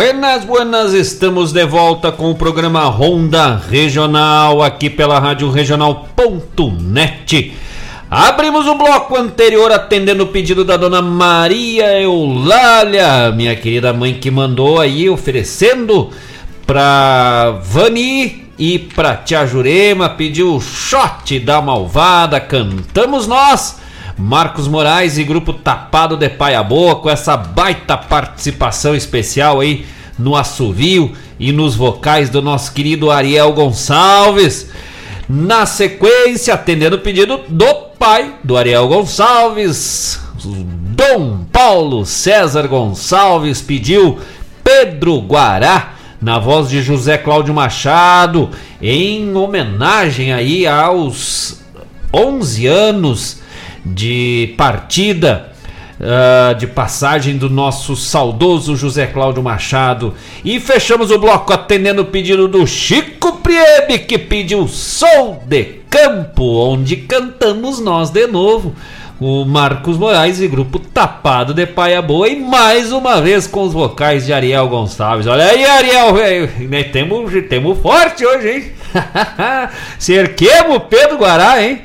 Buenas, buenas, estamos de volta com o programa Ronda Regional aqui pela Rádio Regional.net. Abrimos o bloco anterior atendendo o pedido da dona Maria Eulália, minha querida mãe que mandou aí oferecendo pra Vani e pra Tia Jurema, pediu o shot da malvada, cantamos nós. Marcos Moraes e grupo Tapado de Paia Boa com essa baita participação especial aí no assovio e nos vocais do nosso querido Ariel Gonçalves. Na sequência, atendendo o pedido do pai do Ariel Gonçalves, Dom Paulo César Gonçalves pediu Pedro Guará na voz de José Cláudio Machado, em homenagem aí aos 11 anos de partida, uh, de passagem do nosso saudoso José Cláudio Machado. E fechamos o bloco atendendo o pedido do Chico Priebe, que pediu Sol de Campo, onde cantamos nós de novo. O Marcos Moraes e grupo Tapado de Paia Boa e mais uma vez com os vocais de Ariel Gonçalves. Olha aí, Ariel, velho. Né, temos, temos forte hoje, hein? Cerquemos Pedro Guará, hein?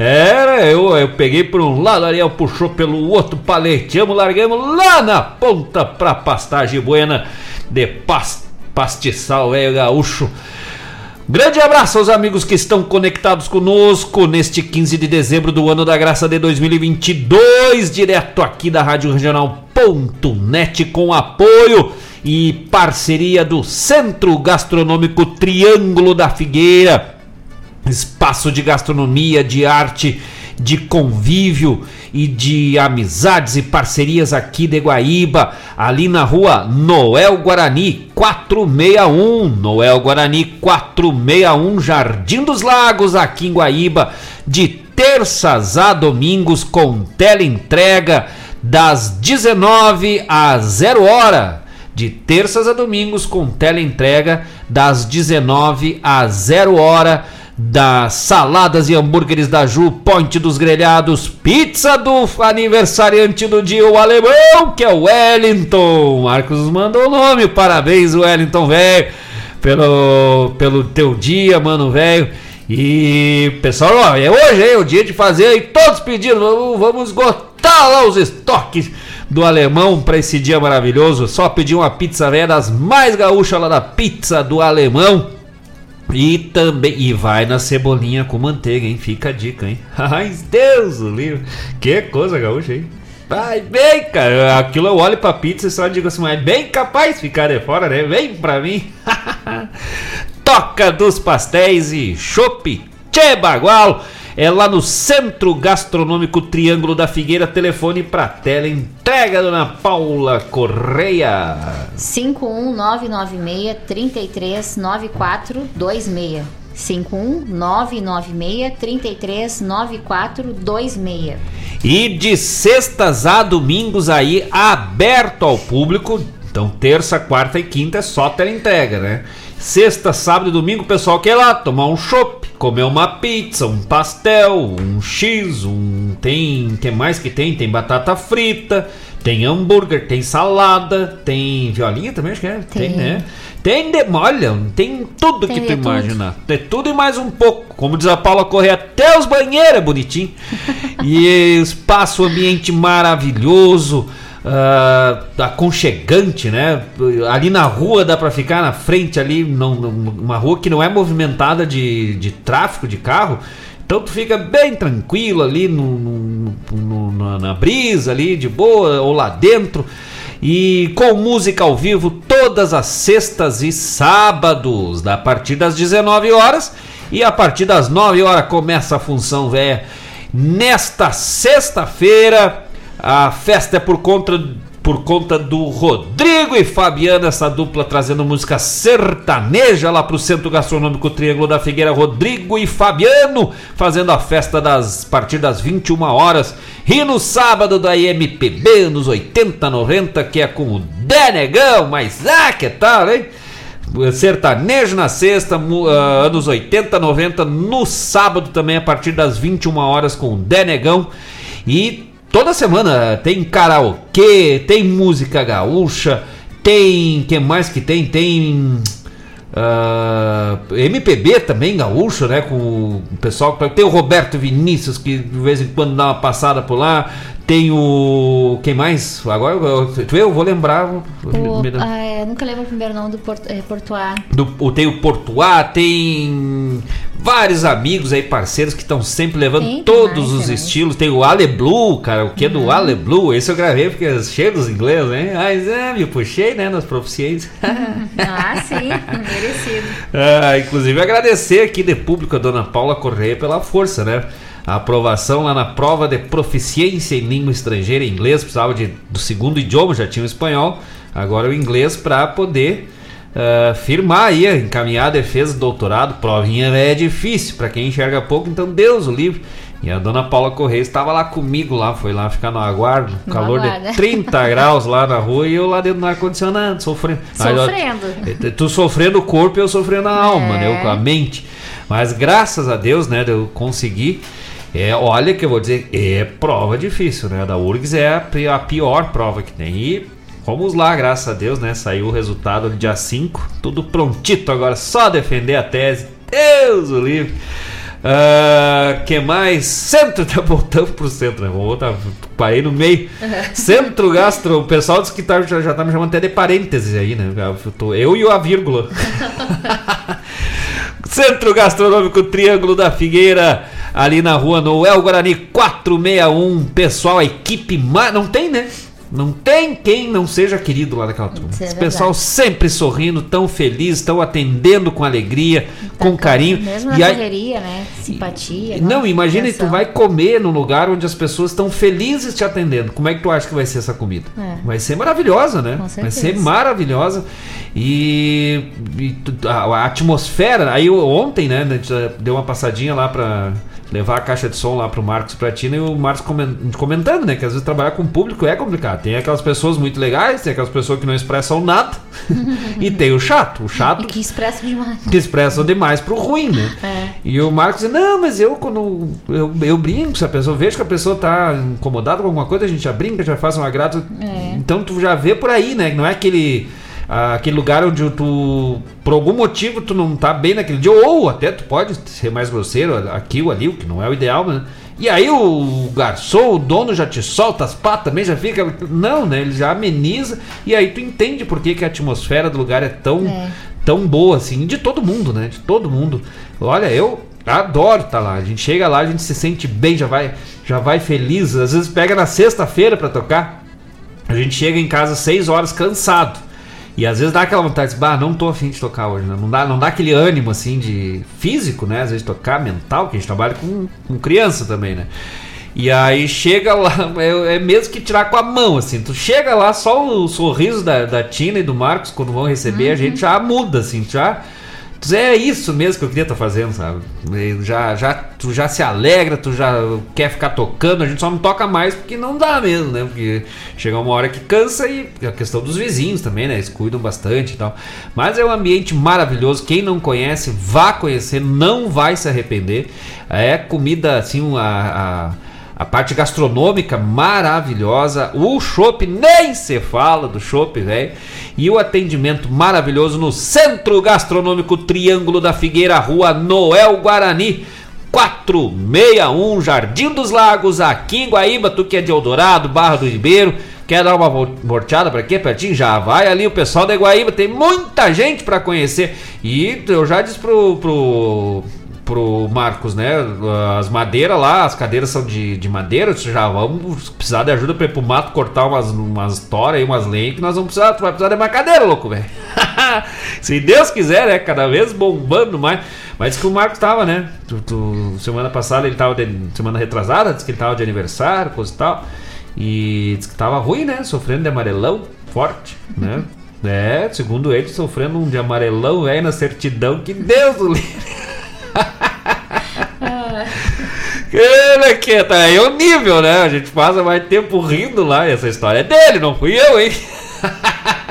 Era, eu, eu peguei por um lado, Ariel puxou pelo outro, paleteamos, largamos lá na ponta pra pastagem buena de past, pastiçal velho gaúcho. Grande abraço aos amigos que estão conectados conosco neste 15 de dezembro do ano da graça de 2022, direto aqui da Rádio Regional.net com apoio e parceria do Centro Gastronômico Triângulo da Figueira espaço de gastronomia, de arte, de convívio e de amizades e parcerias aqui de Guaíba, ali na rua Noel Guarani 461, Noel Guarani 461, Jardim dos Lagos, aqui em Guaíba, de terças a domingos com teleentrega das 19 às 0 hora. De terças a domingos com teleentrega das 19 às 0 hora das saladas e hambúrgueres da Ju, Ponte dos Grelhados, pizza do aniversariante do dia, o alemão, que é o Wellington. Marcos mandou o nome, parabéns, Wellington, velho, pelo, pelo teu dia, mano, velho. E pessoal, ó, é hoje é o dia de fazer aí todos pedindo, vamos, vamos esgotar lá os estoques do alemão para esse dia maravilhoso. Só pedir uma pizza velha das mais gaúchas lá da pizza do alemão. E também e vai na cebolinha com manteiga, hein? Fica a dica, hein? Ai, Deus o livro. Que coisa gaúcha, hein? Vai bem, cara. Aquilo eu olho pra pizza e só digo assim, mas bem capaz ficar de fora, né? Vem pra mim. Toca dos pastéis e chopp. Tchê Bagual. É lá no Centro Gastronômico Triângulo da Figueira. Telefone pra tela. Entrega, dona Paula Correia. 51996 339426. 51996 339426. E de sextas a domingos aí, aberto ao público. Então, terça, quarta e quinta é só entrega, né? Sexta, sábado e domingo, o pessoal quer ir lá tomar um chopp, comer uma pizza, um pastel, um X, um. Tem. que mais que tem? Tem batata frita, tem hambúrguer, tem salada, tem violinha também, acho que é. Tem, Tem. né? Tem de, olha, tem tudo Tem que tu de tudo. imaginar. Tem tudo e mais um pouco. Como diz a Paula Correia, até os banheiros é bonitinho. e espaço, ambiente maravilhoso. Ah, aconchegante, né? Ali na rua dá pra ficar na frente ali, não, uma rua que não é movimentada de, de tráfego de carro. Então tu fica bem tranquilo ali no, no- no- na, brisa ali, de boa, ou lá dentro. E com música ao vivo todas as sextas e sábados, a partir das 19 horas. E a partir das 9 horas começa a função velha. Nesta sexta-feira, a festa é por conta, por conta do Rodrigo e Fabiana, essa dupla trazendo música sertaneja lá pro Centro Gastronômico Triângulo da Figueira. Rodrigo e Fabiano fazendo a festa das a partir das 21 horas. E no sábado da MPB, nos 80, 90, que é com o Denegão, mas ah, que tal, hein? Sertanejo na sexta, ah, anos 80, 90, no sábado também a partir das 21 horas com o Denegão. E toda semana tem karaokê, tem música gaúcha, tem. que mais que tem? Tem. ah, MPB também, gaúcho, né? Com o pessoal. Tem o Roberto Vinícius, que de vez em quando dá uma passada por lá. Tem o. Quem mais? Agora eu, eu vou lembrar. O, Me ah, é, nunca lembro o primeiro nome do Porto, é, Portuá. do, tem o Portuá, tem vários amigos aí, parceiros que estão sempre levando todos mais, os mais. estilos. Tem o Ale Blue, cara, o que é do Ale Blue? Esse eu gravei porque é cheio dos ingleses, né? Mas é, me puxei, né, nas proficiências. ah, sim, merecido. Ah, inclusive agradecer aqui de público a dona Paula Correia pela força, né? A aprovação lá na prova de proficiência em língua estrangeira, em inglês, precisava de, do segundo idioma, já tinha o espanhol, agora o inglês para poder ah, firmar aí, encaminhar a defesa do doutorado. Provinha é difícil para quem enxerga pouco, então Deus o livre. E a dona Paula Correia estava lá comigo lá, foi lá ficar no aguardo, No calor de 30 graus lá na rua e eu lá dentro do ar-condicionado, sofrendo. Sofrendo. Tu sofrendo o corpo e eu sofrendo a alma, É. né? eu Com a mente. Mas graças a Deus, né? Eu consegui. É, olha que eu vou dizer, é prova difícil, né? A da URGS é a pior prova que tem. E vamos lá, graças a Deus, né? Saiu o resultado no dia 5, tudo prontito agora, só defender a tese. Deus o livre. Ah, que mais? Centro, tá voltando pro centro, né? Vou voltar, parei no meio. Centro Gastro, o pessoal disse que tá, já, já tá me chamando até de parênteses aí, né? Eu, tô- eu e a vírgula. Centro Gastronômico Triângulo da Figueira, ali na rua Noel Guarani 461. Pessoal, a equipe. ma- Não tem, né? Não tem quem não seja querido lá daquela turma. Isso é Esse pessoal sempre sorrindo, tão feliz, tão atendendo com alegria, com carinho. Mesmo na E correria, né? Simpatia. não, nossa, imagina, tu vai comer num lugar onde as pessoas estão felizes te atendendo. Como é que tu acha que vai ser essa comida? É. Vai ser maravilhosa, né? Com vai ser certeza. maravilhosa. E, e a, a atmosfera. Aí ontem, né, a gente já deu uma passadinha lá pra levar a caixa de som lá pro Marcos Pratina e o Marcos comen- comentando, né, que às vezes trabalhar com público é complicado. Tem aquelas pessoas muito legais, tem aquelas pessoas que não expressam nada e tem o chato. O chato E que expressa demais. que expressam demais pro ruim, né? É. E o Marcos diz, não, mas eu quando eu, eu brinco, se a pessoa vejo que a pessoa tá incomodada com alguma coisa, a gente já brinca, já faz um agrado. É. Então tu já vê por aí, né? Não é aquele aquele lugar onde tu, por algum motivo, tu não tá bem naquele dia, ou até tu pode ser mais grosseiro aqui ou ali, o que não é o ideal, né? E aí o garçom, o dono já te solta as patas também, já fica. Não, né? Ele já ameniza e aí tu entende por que, que a atmosfera do lugar é tão, É. tão boa, assim, de todo mundo, né? De todo mundo. Olha, eu adoro estar lá. A gente chega lá, a gente se sente bem, já vai, já vai feliz. Às vezes pega na sexta-feira pra tocar. A gente chega em casa 6 horas cansado. E às vezes dá aquela vontade de, bah, não tô afim de tocar hoje, né? Não dá, não dá aquele ânimo assim de físico, né? Às vezes tocar mental, que a gente trabalha com, com criança também, né? E aí chega lá, é, é mesmo que tirar com a mão, assim. Tu chega lá, só o sorriso da, da Tina e do Marcos, quando vão receber, a gente já muda, assim, já. Tu É isso mesmo que eu queria estar fazendo, sabe? Já, já, tu já se alegra, tu já quer ficar tocando, a gente só não toca mais porque não dá mesmo, né? Porque chega uma hora que cansa e a questão dos vizinhos também, né? Eles cuidam bastante e tal. Mas é um ambiente maravilhoso. Quem não conhece, vá conhecer, não vai se arrepender. É comida assim, a, a a parte gastronômica maravilhosa, o chopp nem se fala do chopp, velho. E o atendimento maravilhoso no Centro Gastronômico Triângulo da Figueira, Rua Noel Guarani. 461 Jardim dos Lagos, aqui em Guaíba, tu que é de Eldorado, Barra do Ribeiro, quer dar uma volteada para aqui pertinho? Já vai ali, o pessoal da Guaíba, tem muita gente para conhecer. E eu já disse pro, pro, pro Marcos, né? As madeiras lá, as cadeiras são de, de madeira, já vamos precisar de ajuda para ir pro mato cortar umas, umas toras aí, umas lenhas, que nós vamos precisar, tu vai precisar de uma cadeira, louco, velho. Se Deus quiser, né? Cada vez bombando mais. Mas diz que o Marcos tava, né? Tu, tu- semana passada ele tava de, semana retrasada, disse que ele tava de aniversário, coisa e tal. E disse que tava ruim, né? Sofrendo de amarelão forte, né? É, segundo ele, sofrendo um de amarelão velho na certidão, que Deus o livre. Ele que tá aí é o nível, né? A gente passa mais tempo rindo lá. E essa história é dele, não fui eu, hein?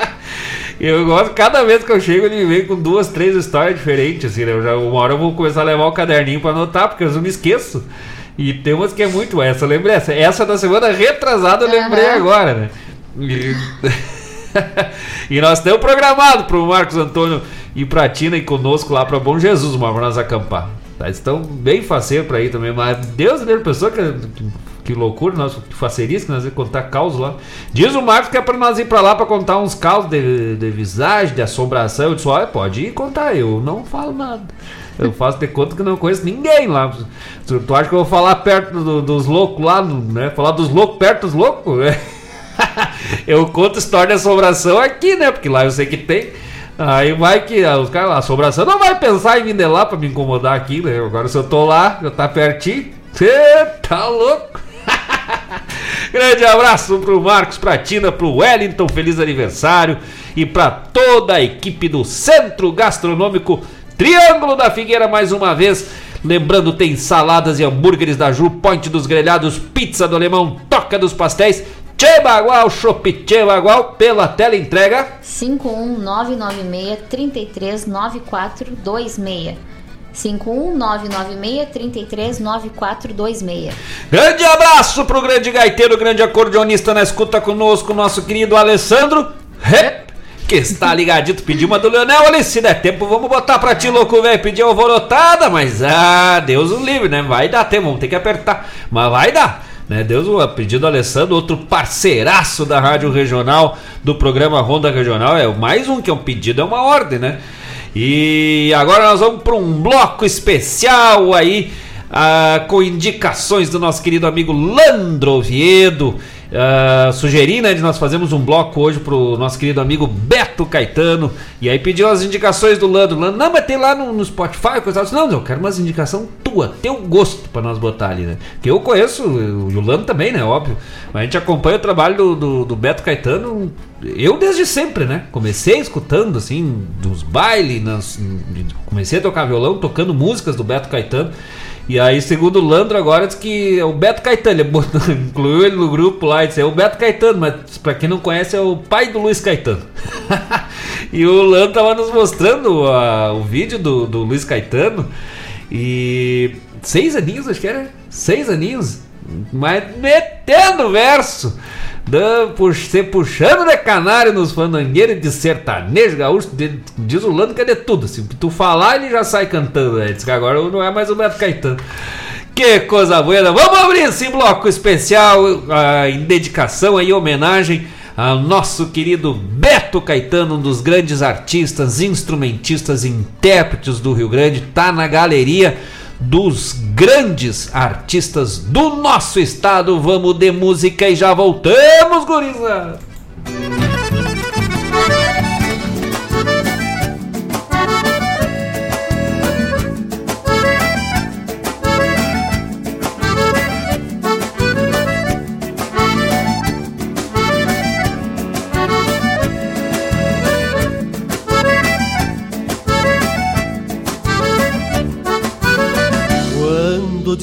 Eu gosto, cada vez que eu chego, ele vem com duas, três histórias diferentes, assim, né? Eu já, uma hora eu vou começar a levar o caderninho pra anotar, porque eu não me esqueço. E tem umas que é muito essa, eu lembrei essa. Essa da semana retrasada eu lembrei Aham. agora, né? E, e nós temos programado pro Marcos Antônio ir pra Tina e conosco lá pra Bom Jesus, pra nós acampar. Tá? Estão bem faceiros pra ir também, mas Deus Deus, pessoa que, que loucura, nós, facerice que nós vamos contar causos lá. Diz o Marcos que é pra nós ir pra lá pra contar uns causos de, de visagem, de assombração. Eu disse, olha, pode ir contar, eu não falo nada. Eu faço de conta que não conheço ninguém lá. Tu, tu acha que eu vou falar perto do- dos loucos lá, né? Falar dos loucos perto dos loucos? eu conto história de assombração aqui, né? Porque lá eu sei que tem. Aí vai que ah, os caras lá, assombração não vai pensar em vir de lá pra me incomodar aqui, né? Agora se eu tô lá, eu tá pertinho, você tá louco. Grande abraço pro Marcos, pra Tina, pro Wellington, feliz aniversário e pra toda a equipe do Centro Gastronômico Triângulo da Figueira mais uma vez. Lembrando, tem saladas e hambúrgueres da Ju, Point dos Grelhados, pizza do Alemão, Toca dos Pastéis, Tchê Bagual, Chopp Tchê Bagual, pela tela entrega. 51996 339426 51996 339426 Grande abraço pro grande gaiteiro, grande acordeonista na escuta conosco, nosso querido Alessandro Rep, que está ligadito. Pediu uma do Leonel ali, se der tempo, vamos botar pra ti, louco, velho. Pediu alvorotada, mas ah, Deus o livre, né? Vai dar tempo, vamos ter que apertar, mas vai dar. Né, Deus, o pedido do Alessandro, outro parceiraço da Rádio Regional, do programa Ronda Regional, é mais um que é um pedido, é uma ordem, né? E agora nós vamos para um bloco especial aí, ah, com indicações do nosso querido amigo Landro Oviedo. Ah, sugeri, né, de nós fazermos um bloco hoje pro nosso querido amigo Beto Caetano. E aí pediu as indicações do Landro. Landro, não, mas tem lá no, no Spotify, coisa assim. Não, eu quero umas indicação tua, teu gosto para nós botar ali, né? Que eu conheço, o o Landro também, né, óbvio. Mas a gente acompanha o trabalho do, do, do Beto Caetano, eu desde sempre, né? Comecei escutando, assim, dos bailes, comecei a tocar violão, tocando músicas do Beto Caetano. E aí, segundo o Landro, agora diz que é o Beto Caetano, ele botou- incluiu ele no grupo lá disse: é o Beto Caetano, mas pra quem não conhece, é o pai do Luiz Caetano. e o Landro tava nos mostrando a- o vídeo do, do Luiz Caetano. E seis aninhos, acho que era. Seis aninhos. Mas metendo verso. Você puxando de canário nos fandangueiros de sertanejo gaúcho, diz o Lando que é de tudo. Que tu falar, ele já sai cantando. Né? Diz que agora não é mais o Beto Caetano. Que coisa boa! Vamos abrir esse bloco especial uh, em dedicação e homenagem ao nosso querido Beto Caetano, um dos grandes artistas, instrumentistas intérpretes do Rio Grande, tá na galeria dos grandes artistas do nosso estado. Vamos de música e já voltamos, gurizada!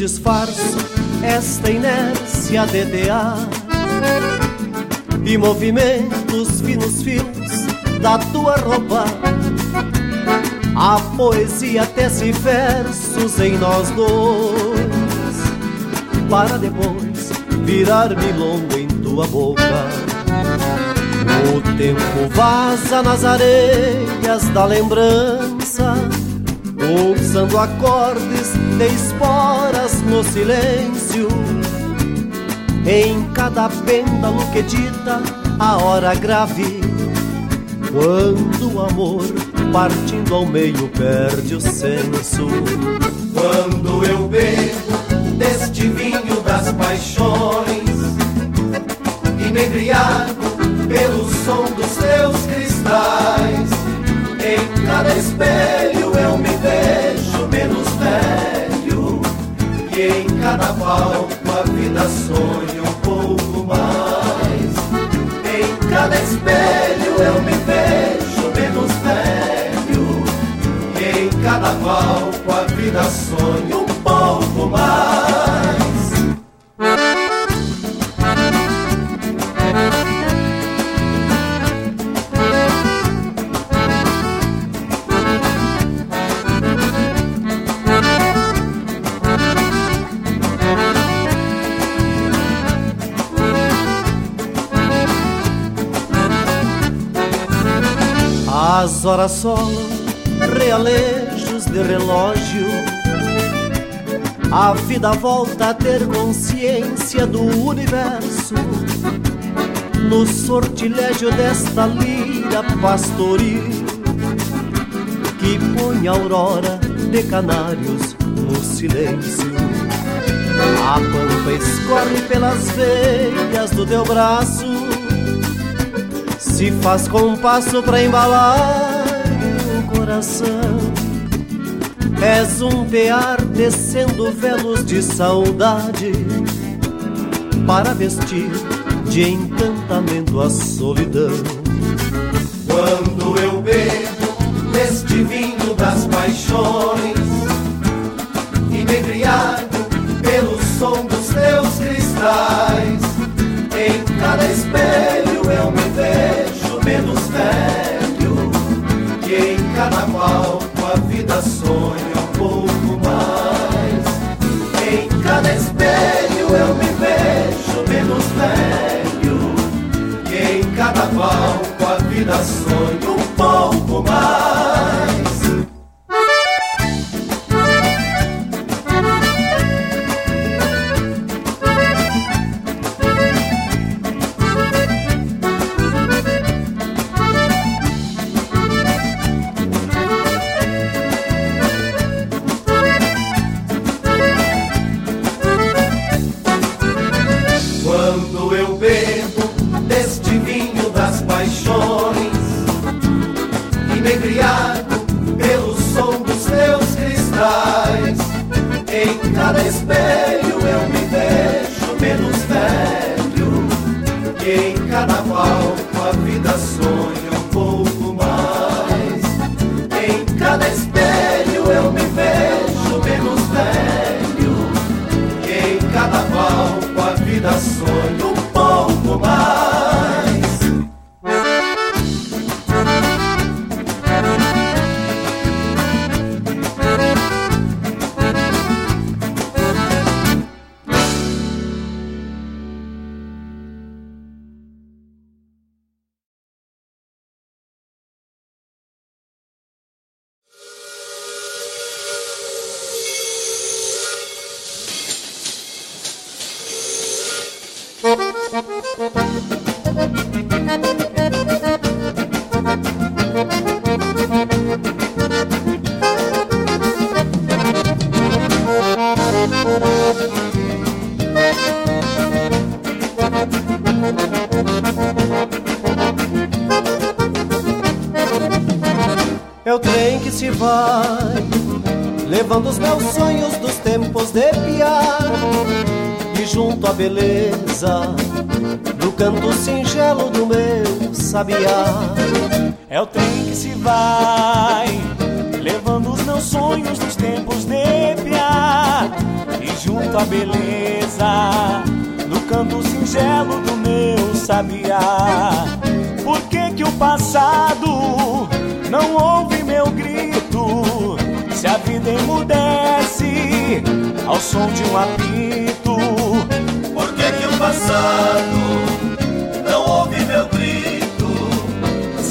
Disfarço esta inércia de ar E movimentos finos fios da tua roupa. A poesia tece versos em nós dois. Para depois virar milonga em tua boca. O tempo vaza nas areias da lembrança Pulsando acordes de esporas no silêncio. Em cada pêndulo que dita a hora grave. Quando o amor partindo ao meio perde o senso. Quando eu bebo deste vinho das paixões. E me embriago pelo som dos teus cristais. Em cada espelho eu me E em cada palco a vida sonha um pouco mais. Em cada espelho eu me vejo menos velho. E em cada palco a vida sonha um pouco mais As horas solam realejos de relógio. A vida volta a ter consciência do universo. No sortilégio desta lira pastoril Que põe a aurora de canários no silêncio. A pampa escorre pelas veias do teu braço se faz compasso pra embalar o coração. És um tear descendo velos de saudade para vestir de encantamento a solidão. Quando eu bebo deste vinho das paixões E me embriago pelo som dos teus cristais Em cada espelho menos velho E em palco a vida sonha um pouco mais. Em cada espelho eu me vejo menos velho E em palco a vida sonha um pouco mais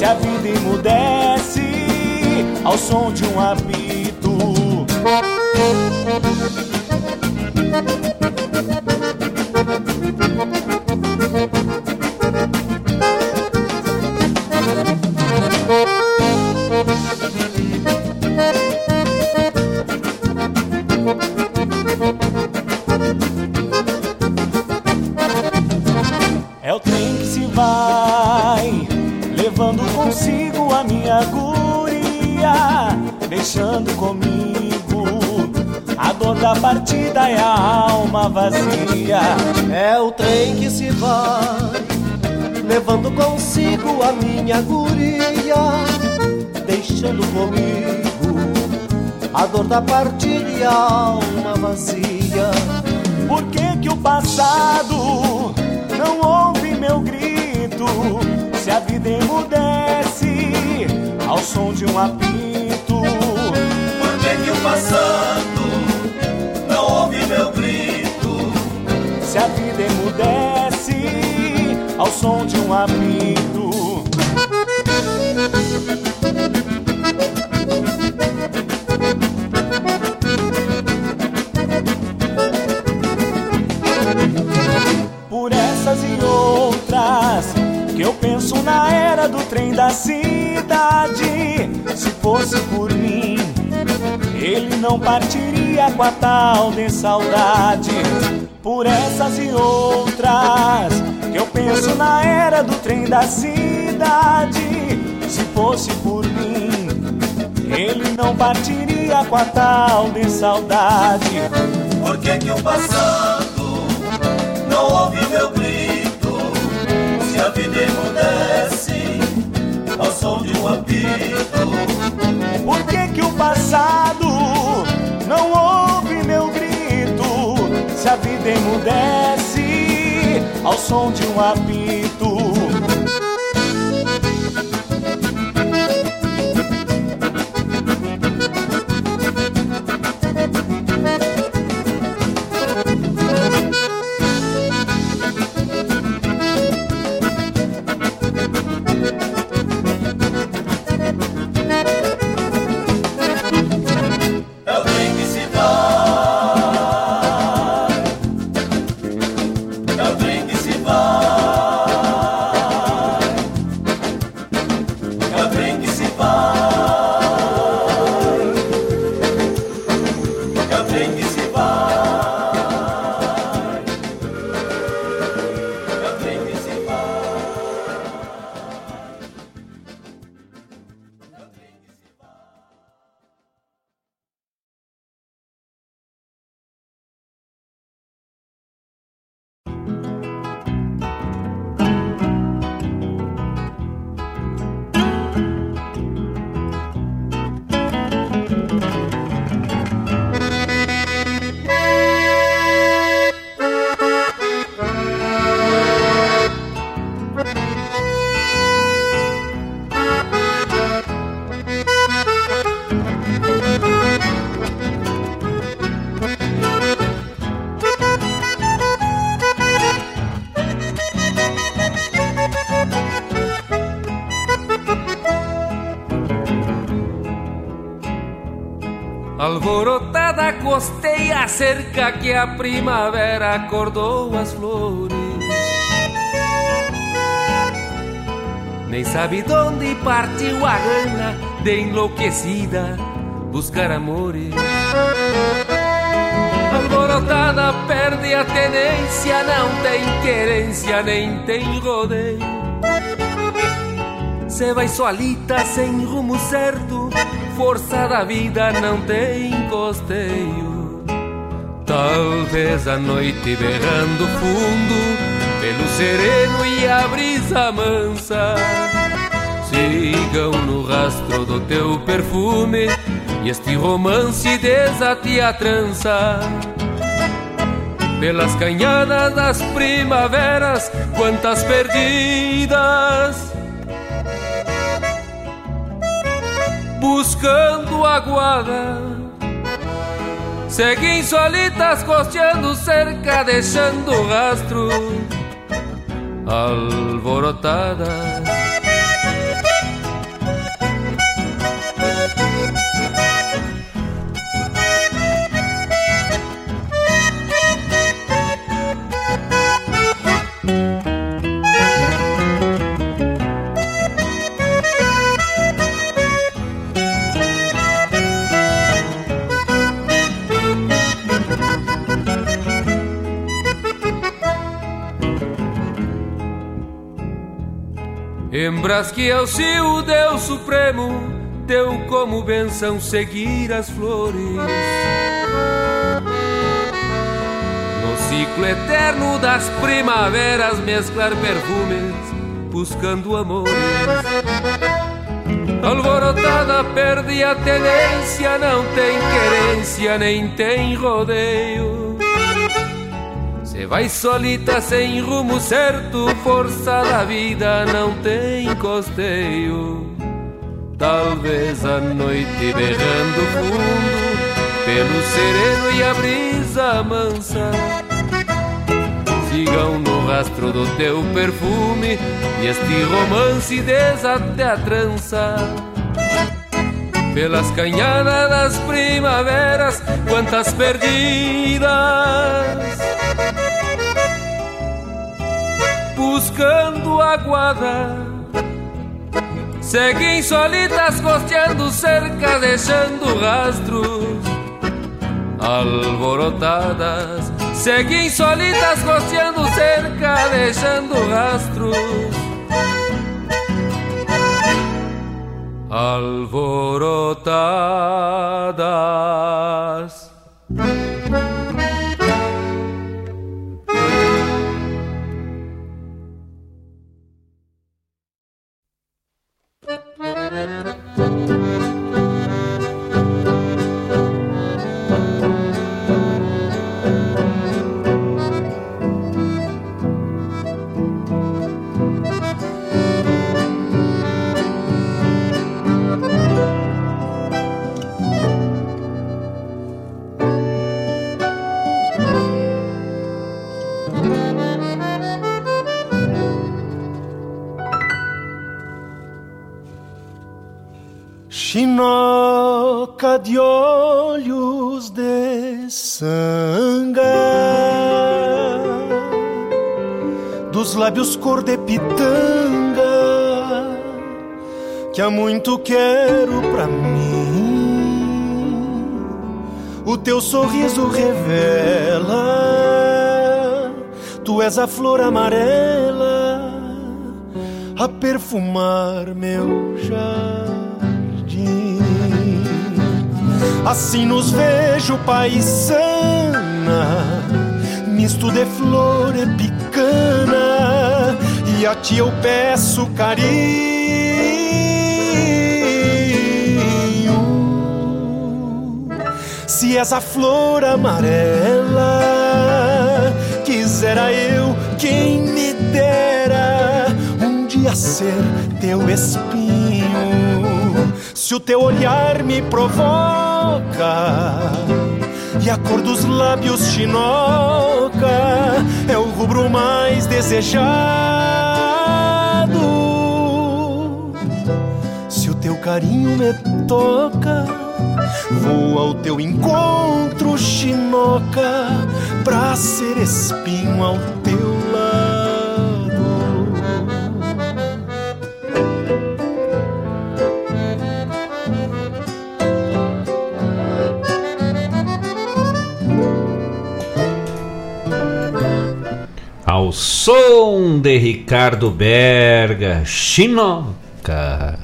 a vida emudece ao som de um apito. Vazia. É o trem que se vai, levando consigo a minha guria, deixando comigo a dor da partida e a alma vazia. Por que que o passado não ouve meu grito? Se a vida emudece ao som de um apito. Por que que o passado Se a vida emudece ao som de um apito. Por essas e outras que eu penso na era do trem da cidade. Se fosse por mim, ele não partiria com a tal de saudade. Por essas e outras que eu penso na era do trem da cidade. Se fosse por mim, ele não partiria com a tal de saudade. Por que que o passado não ouve meu grito? Se a vida emudece ao som de um apito. Por que que o passado não ouve? Se a vida emudece ao som de um apito. Cerca que a primavera acordou as flores nem sabe onde partiu a gana de enlouquecida buscar amores. Alborotada perde a tenência, não tem querência, nem tem rodeio. Cê vai solita sem rumo certo, força da vida não tem costeio. Talvez a noite berrando fundo, pelo sereno e a brisa mansa, sigam no rastro do teu perfume e este romance desate a trança. Pelas canhadas das primaveras Quantas perdidas. Buscando aguada Seguem solitas costeando cerca Deixando rastro. Alborotadas Lembras que é o Deus Supremo deu como benção seguir as flores. No ciclo eterno das primaveras mesclar perfumes, buscando amores. Alborotada perde a tenência, não tem querência, nem tem rodeio. Vai solita sem rumo certo, força da vida não tem costeio. Talvez a noite berrando fundo, pelo sereno e a brisa mansa. Sigam no rastro do teu perfume e este romance desate a trança. Pelas canhadas das primaveras, quantas perdidas buscando aguada. Seguem solitas costeando cerca, deixando rastros alborotadas. Seguem solitas costeando cerca, deixando rastros alborotadas. Chinoca de olhos de sanga, dos lábios cor de pitanga, que há muito quero pra mim. O teu sorriso revela, tu és a flor amarela a perfumar meu jardim. Assim nos vejo paisana, misto de flor e picana, e a ti eu peço carinho. Se és a flor amarela, quisera eu quem me dera um dia ser teu espinho. Se o teu olhar me provoca, e a cor dos lábios chinoca é o rubro mais desejado. Se o teu carinho me toca, vou ao teu encontro, chinoca, pra ser espinho ao teu lado. Som de Ricardo Berga, Chinoca.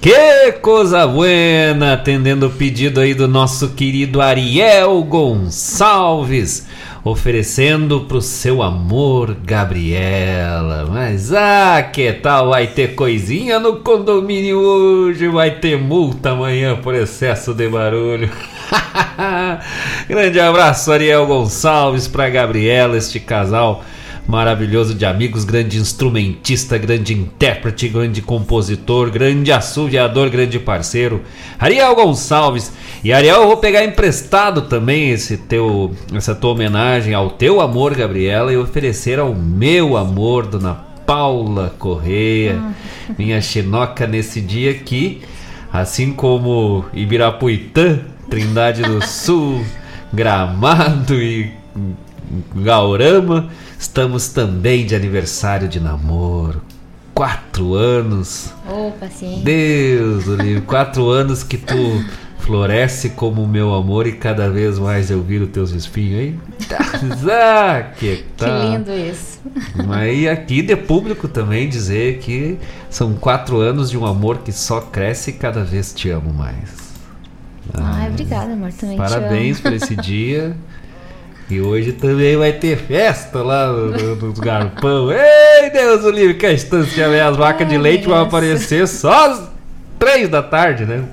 Que coisa buena, atendendo o pedido aí do nosso querido Ariel Gonçalves, oferecendo pro seu amor Gabriela. Mas ah, que tal vai ter coisinha no condomínio hoje? Vai ter multa amanhã por excesso de barulho. Grande abraço, Ariel Gonçalves, pra Gabriela, este casal maravilhoso de amigos, grande instrumentista, grande intérprete, grande compositor, grande assoviador, grande parceiro, Ariel Gonçalves. E Ariel, eu vou pegar emprestado também esse teu, essa tua homenagem ao teu amor, Gabriela, e oferecer ao meu amor, Dona Paula Correia, minha chinoca nesse dia aqui, assim como Ibirapuitã, Trindade do Sul, Gramado e Gaurama, estamos também de aniversário de namoro. Quatro anos. Opa, sim. Deus do livro, quatro anos que tu floresce como meu amor e cada vez mais eu viro teus espinhos, hein? Ah, que, Que tá. lindo isso. Mas e aqui de público também dizer que são quatro anos de um amor que só cresce e cada vez te amo mais. Ai, obrigada, amor. Também Parabéns por esse dia. E hoje também vai ter festa lá no, no, nos garpão. Ei, Deus o livre, que a estância, né? as vacas de leite vão aparecer só às três da tarde, né?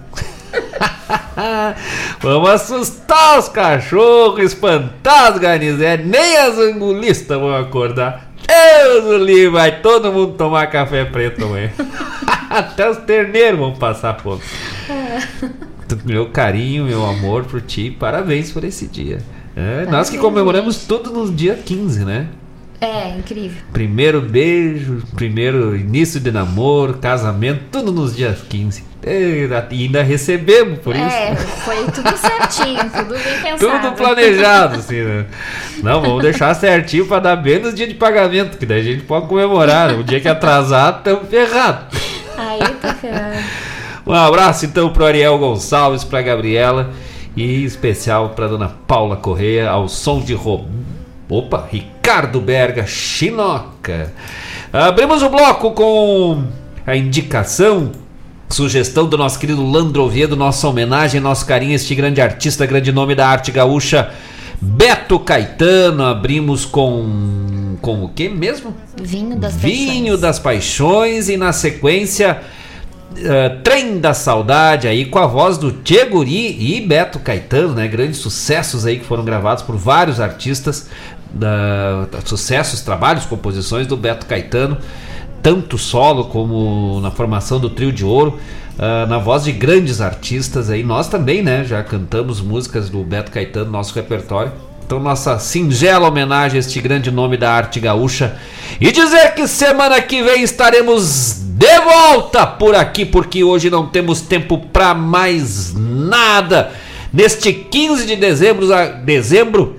Vamos assustar os cachorros, espantar as garnizetes, nem as angulistas vão acordar. Deus o livre, vai todo mundo tomar café preto amanhã. Até os terneiros vão passar fome. Meu carinho, meu amor por ti, parabéns por esse dia. É, nós que comemoramos tudo no dia 15, né? É, incrível. Primeiro beijo, primeiro início de namoro, casamento, tudo nos dias 15. E ainda recebemos por isso. É, foi tudo certinho, tudo bem pensado. Tudo planejado, assim, né? Não, vamos deixar certinho pra dar bem nos dias de pagamento, que daí a gente pode comemorar. O dia que atrasar, estamos ferrados. Aí tá ferrado. Um abraço então pro Ariel Gonçalves, pra Gabriela e especial pra dona Paula Correia, ao som de Rob... Opa, Ricardo Berga, Chinoca. Abrimos o bloco com a indicação, sugestão do nosso querido Landro Oviedo, nossa homenagem, nosso carinho a este grande artista, grande nome da arte gaúcha, Beto Caetano. Abrimos com com o que mesmo? Vinho das Vinho das Paixões e na sequência uh, Trem da Saudade aí com a voz do Tchê Guri e Beto Caetano, né? Grandes sucessos aí que foram gravados por vários artistas, da, sucessos, trabalhos, composições do Beto Caetano, tanto solo como na formação do Trio de Ouro. uh, na voz de grandes artistas aí, nós também, né? Já cantamos músicas do Beto Caetano no nosso repertório. Então, nossa singela homenagem a este grande nome da arte gaúcha. E dizer que semana que vem estaremos de volta por aqui, porque hoje não temos tempo para mais nada. Neste 15 de dezembro, a- dezembro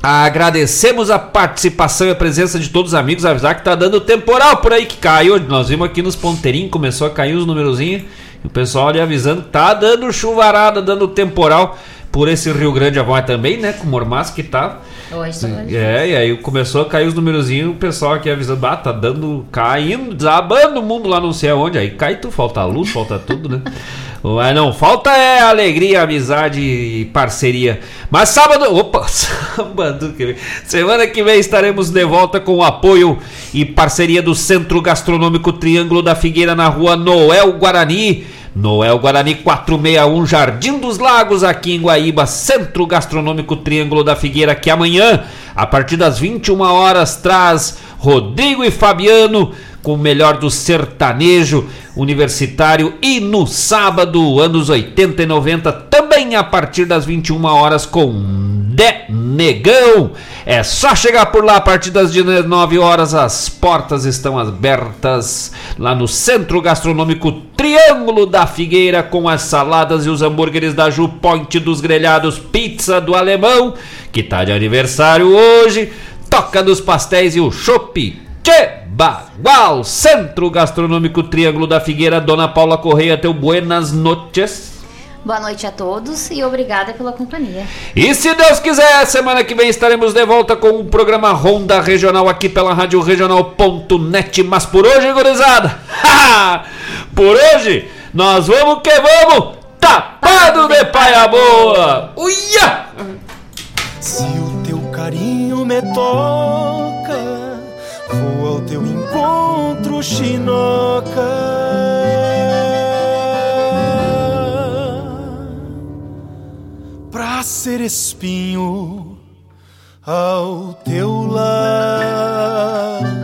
agradecemos a participação e a presença de todos os amigos. Avisar que tá dando temporal por aí que caiu. Nós vimos aqui nos ponteirinhos, começou a cair os numerozinhos. O pessoal ali avisando tá dando chuvarada, dando temporal por esse Rio Grande Avó também, né? Com o mormaço que tá. Hoje tá mais É, e aí começou a cair os numerozinhos, o pessoal aqui avisando, ah, tá dando, caindo, desabando o mundo lá não sei aonde. Aí cai tu, falta luz, falta tudo, né? Mas não, falta é alegria, amizade e parceria. Mas sábado, opa, sábado que vem, semana que vem estaremos de volta com o apoio e parceria do Centro Gastronômico Triângulo da Figueira na rua Noel Guarani. Noel Guarani 461, Jardim dos Lagos, aqui em Guaíba, Centro Gastronômico Triângulo da Figueira, que amanhã, a partir das 21 horas, traz Rodrigo e Fabiano com o melhor do sertanejo universitário e no sábado, anos 80 e 90, também a partir das 21 horas com De Negão. É só chegar por lá a partir das 19 horas, as portas estão abertas lá no Centro Gastronômico Triângulo da Figueira com as saladas e os hambúrgueres da Ju Point dos Grelhados, pizza do Alemão, que tá de aniversário hoje, toca dos pastéis e o chopp. Bagual, Centro Gastronômico Triângulo da Figueira, Dona Paula Correia, teu buenas noches. Boa noite a todos e obrigada pela companhia. E se Deus quiser, semana que vem estaremos de volta com o programa Ronda Regional aqui pela Rádio Regional.net. Mas por hoje, gurizada, por hoje, nós vamos que vamos, tapado de paia boa. Uia! Se o teu carinho me toca, ao teu encontro, chinoca. Pra ser espinho ao teu lado.